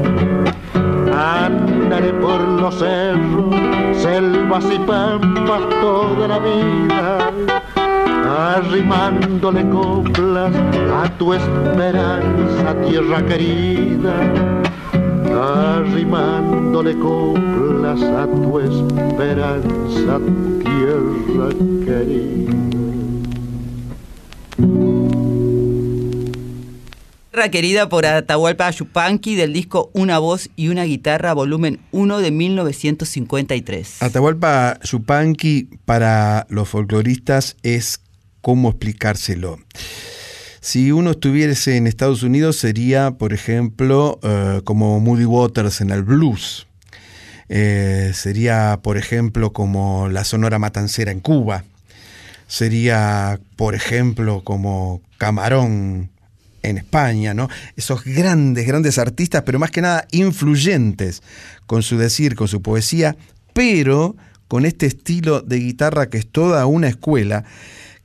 Andaré por los cerros, selvas y pampas toda la vida, arrimándole coplas a tu esperanza, tierra querida arrimándole coplas a tu esperanza, tierra querida. Tierra querida por Atahualpa Yupanqui del disco Una voz y una guitarra, volumen 1 de 1953. Atahualpa Yupanqui para los folcloristas es cómo explicárselo. Si uno estuviese en Estados Unidos sería, por ejemplo, eh, como Moody Waters en el blues. Eh, sería, por ejemplo, como la Sonora Matancera en Cuba. Sería, por ejemplo, como Camarón en España, ¿no? Esos grandes, grandes artistas, pero más que nada influyentes con su decir, con su poesía, pero con este estilo de guitarra que es toda una escuela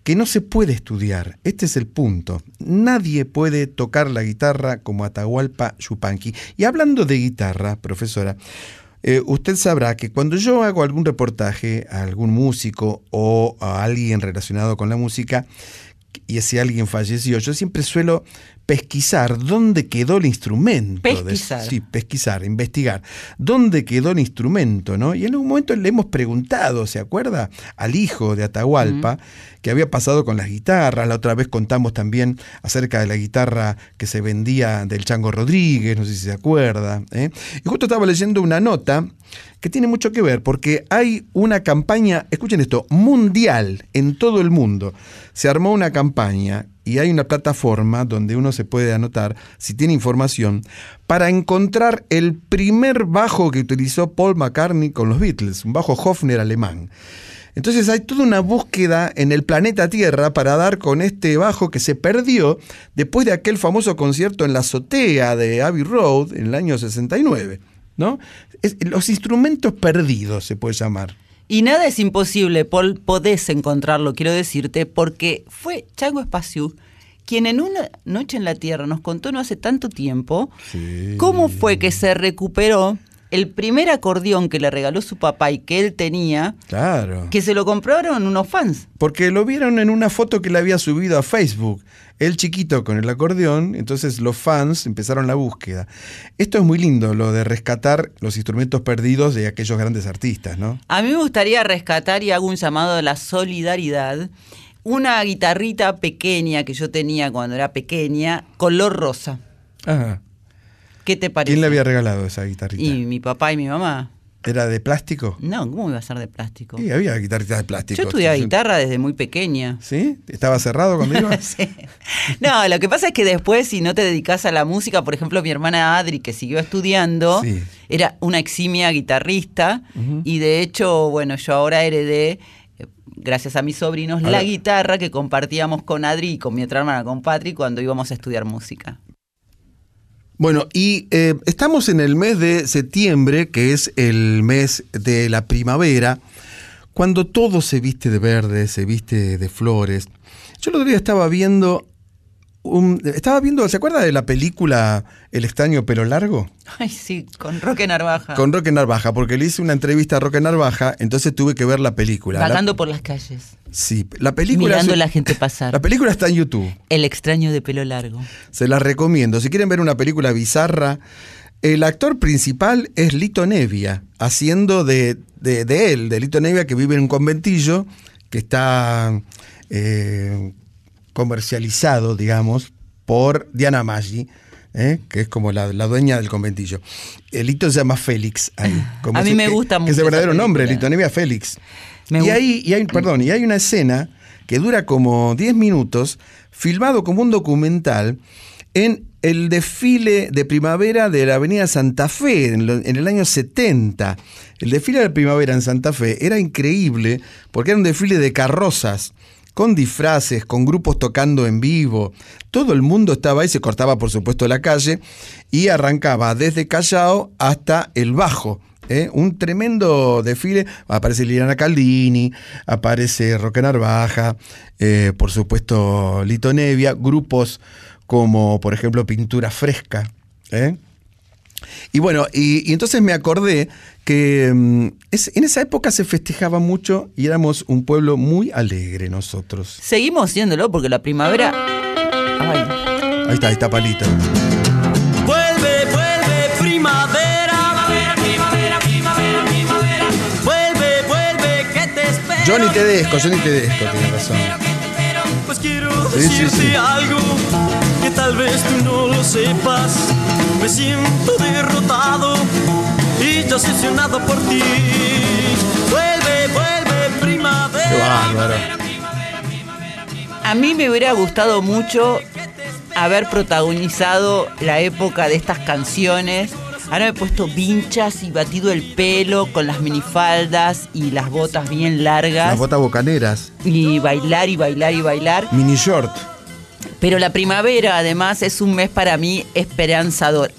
que no se puede estudiar. Este es el punto. Nadie puede tocar la guitarra como Atahualpa Yupanqui. Y hablando de guitarra, profesora, eh, usted sabrá que cuando yo hago algún reportaje a algún músico o a alguien relacionado con la música, y ese alguien falleció, yo siempre suelo pesquisar dónde quedó el instrumento. Pesquisar. De, sí, pesquisar, investigar. ¿Dónde quedó el instrumento? ¿no? Y en un momento le hemos preguntado, ¿se acuerda? Al hijo de Atahualpa, que había pasado con las guitarras. La otra vez contamos también acerca de la guitarra que se vendía del Chango Rodríguez, no sé si se acuerda. ¿eh? Y justo estaba leyendo una nota que tiene mucho que ver, porque hay una campaña, escuchen esto, mundial en todo el mundo. Se armó una campaña y hay una plataforma donde uno se puede anotar, si tiene información, para encontrar el primer bajo que utilizó Paul McCartney con los Beatles, un bajo Hofner alemán. Entonces hay toda una búsqueda en el planeta Tierra para dar con este bajo que se perdió después de aquel famoso concierto en la azotea de Abbey Road en el año 69. ¿no? Es- los instrumentos perdidos se puede llamar. Y nada es imposible, Paul, podés encontrarlo, quiero decirte, porque fue Chango Espaciu quien en una noche en la Tierra nos contó no hace tanto tiempo cómo fue que se recuperó el primer acordeón que le regaló su papá y que él tenía, Claro. que se lo compraron unos fans. Porque lo vieron en una foto que le había subido a Facebook. El chiquito con el acordeón, entonces los fans empezaron la búsqueda. Esto es muy lindo, lo de rescatar los instrumentos perdidos de aquellos grandes artistas, ¿no? A mí me gustaría rescatar y hago un llamado a la solidaridad. Una guitarrita pequeña que yo tenía cuando era pequeña, color rosa. Ajá. ¿Qué te parece? ¿Quién le había regalado esa guitarrita? Y mi papá y mi mamá. ¿Era de plástico? No, ¿cómo iba a ser de plástico? Sí, había guitarritas de plástico. Yo estudiaba guitarra desde muy pequeña. ¿Sí? ¿Estaba cerrado? *laughs* Sí. No, lo que pasa es que después, si no te dedicas a la música, por ejemplo, mi hermana Adri, que siguió estudiando, Sí. era una eximia guitarrista y de hecho, bueno, yo ahora heredé, eh, gracias a mis sobrinos, la guitarra que compartíamos con Adri y con mi otra hermana, con Patri, cuando íbamos a estudiar música. Bueno, y eh, estamos en el mes de septiembre, que es el mes de la primavera, cuando todo se viste de verde, se viste de flores. Yo el otro día estaba viendo, un- estaba viendo, ¿se acuerda de la película El extraño pelo largo? Ay, sí, con Roque Narvaja. Con Roque Narvaja, porque le hice una entrevista a Roque Narvaja, entonces tuve que ver la película. La- Vagando por las calles, sí, la película... mirando a la gente pasar. *laughs* la película está en YouTube. El extraño de pelo largo. Se las recomiendo. Si quieren ver una película bizarra, el actor principal es Lito Nevia, haciendo de, de- de él, de Lito Nevia, que vive en un conventillo que está eh, comercializado, digamos, por Diana Maggi. ¿eh? que es como la, la dueña del conventillo. El Lito se llama Félix ahí. como A mí me que- gusta Que mucho es el verdadero nombre, película. Lito Nevia Félix. Me y ahí, y hay, perdón, y hay una escena que dura como 10 minutos, filmado como un documental, en el desfile de primavera de la Avenida Santa Fe, en, lo- en el año 70. El desfile de primavera en Santa Fe era increíble porque era un desfile de carrozas, con disfraces, con grupos tocando en vivo. Todo el mundo estaba ahí, se cortaba por supuesto la calle y arrancaba desde Callao hasta el Bajo. ¿eh? Un tremendo desfile. Aparece Liliana Caldini, aparece Roque Narvaja, eh, por supuesto Lito Nevia, grupos como por ejemplo Pintura Fresca. ¿eh? Y bueno, y, entonces me acordé que mm, es- en esa época se festejaba mucho y éramos un pueblo muy alegre nosotros. Seguimos siéndolo porque la primavera. Ay, Ahí está, ahí está Palito. Vuelve, vuelve, primavera. Primavera, primavera, primavera, primavera. Vuelve, vuelve, que te espero. Johnny Tedesco, Johnny Tedesco, tiene razón. Pues quiero Sí, sí, decirte sí. algo que tal vez tú no lo sepas. Me siento derrotado y yo obsesionado por ti. Vuelve, vuelve, primavera. Qué bárbaro. A mí me hubiera gustado mucho haber protagonizado la época de estas canciones. Ahora me he puesto vinchas y batido el pelo con las minifaldas y las botas bien largas. Las botas bocaneras, Y bailar y bailar y bailar. mini short. Pero la primavera además es un mes para mí esperanzador.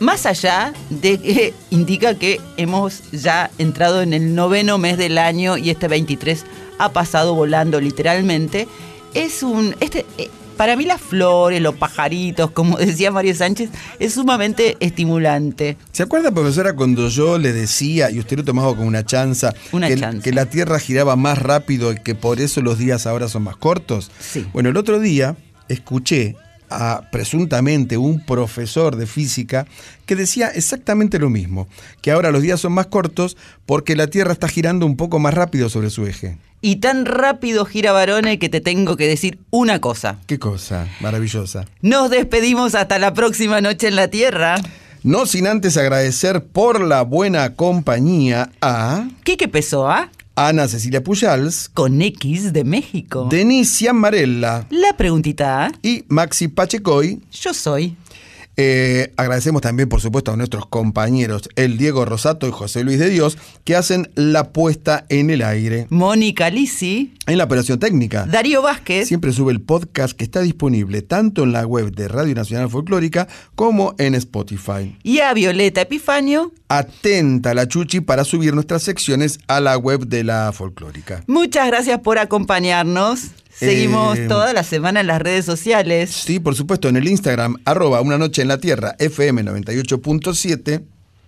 Más allá de que *laughs* indica que hemos ya entrado en el noveno mes del año y este 23 ha pasado volando literalmente, es un... Este, eh, para mí las flores, los pajaritos, como *laughs* decía Mario Sánchez, es sumamente estimulante. ¿Se acuerda, profesora, cuando yo le decía, y usted lo tomaba como una chanza, Una que, chanza. que la Tierra giraba más rápido y que por eso los días ahora son más cortos? Sí. Bueno, el otro día escuché a presuntamente un profesor de física que decía exactamente lo mismo, que ahora los días son más cortos porque la Tierra está girando un poco más rápido sobre su eje. Y tan rápido gira Barone que te tengo que decir una cosa. Qué cosa maravillosa. Nos despedimos hasta la próxima noche en la Tierra. No sin antes agradecer por la buena compañía a Quique Pessoa, Ana Cecilia Pujals, con X de México. Denisia Marella La preguntita, y Maxi Pachecoy. yo soy. Eh, agradecemos también, por supuesto, a nuestros compañeros, el Diego Rosato y José Luis de Dios, que hacen la puesta en el aire. Mónica Lisi, En la operación técnica. Darío Vázquez, Siempre sube el podcast que está disponible tanto en la web de Radio Nacional Folclórica como en Spotify. y a Violeta Epifanio. Atenta la Chuchi para subir nuestras secciones a la web de la folclórica. Muchas gracias por acompañarnos. Seguimos Eh, toda la semana en las redes sociales. Sí, por supuesto, en el Instagram, arroba una noche en la tierra, FM 98.7.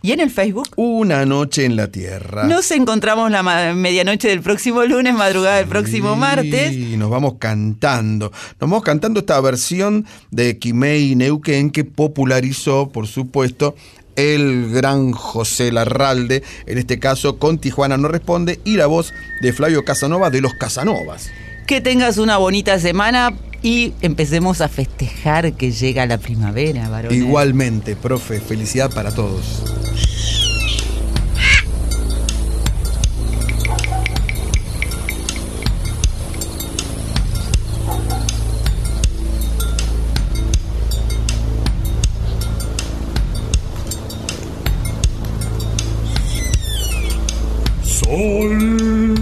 ¿Y en el Facebook? Una noche en la tierra. Nos encontramos la medianoche del próximo lunes, madrugada del próximo martes. Y nos vamos cantando. Nos vamos cantando esta versión de Kimei Neuquén que popularizó, por supuesto, el gran José Larralde, en este caso con Tijuana no responde, y la voz de Flavio Casanova de los Casanovas. Que tengas una bonita semana y empecemos a festejar que llega la primavera, varones. Igualmente, profe, felicidad para todos. Sol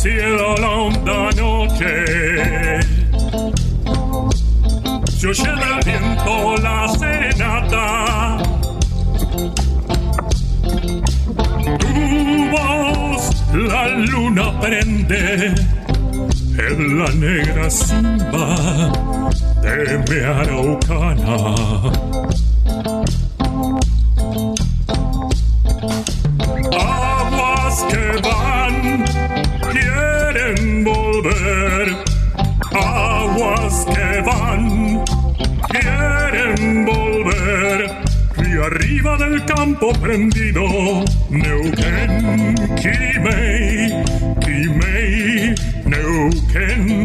Cielo la honda noche. Se oye del viento la serenata. Tu voz la luna prende en la negra cima de mi araucana Del campo prendido, Neuquén, Kimei, Kimei, Neuquén,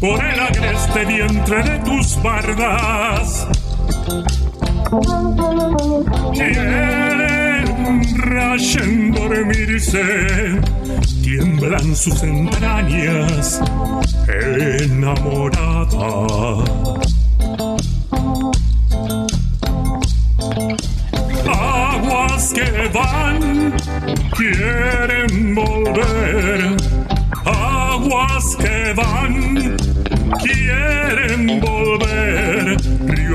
Por el agreste vientre de tus bardas. Quieren rayen dormirse, tiemblan sus entrañas enamorada. Aguas que van,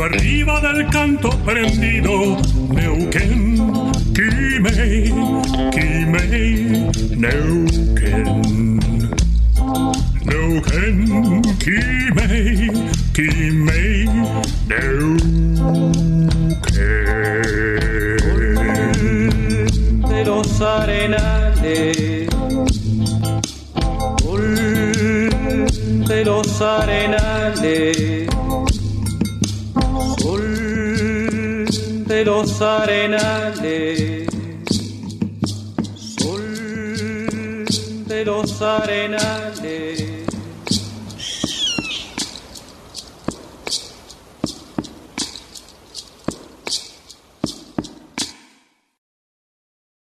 arriba del canto prendido, los arenales, sol de los arenales.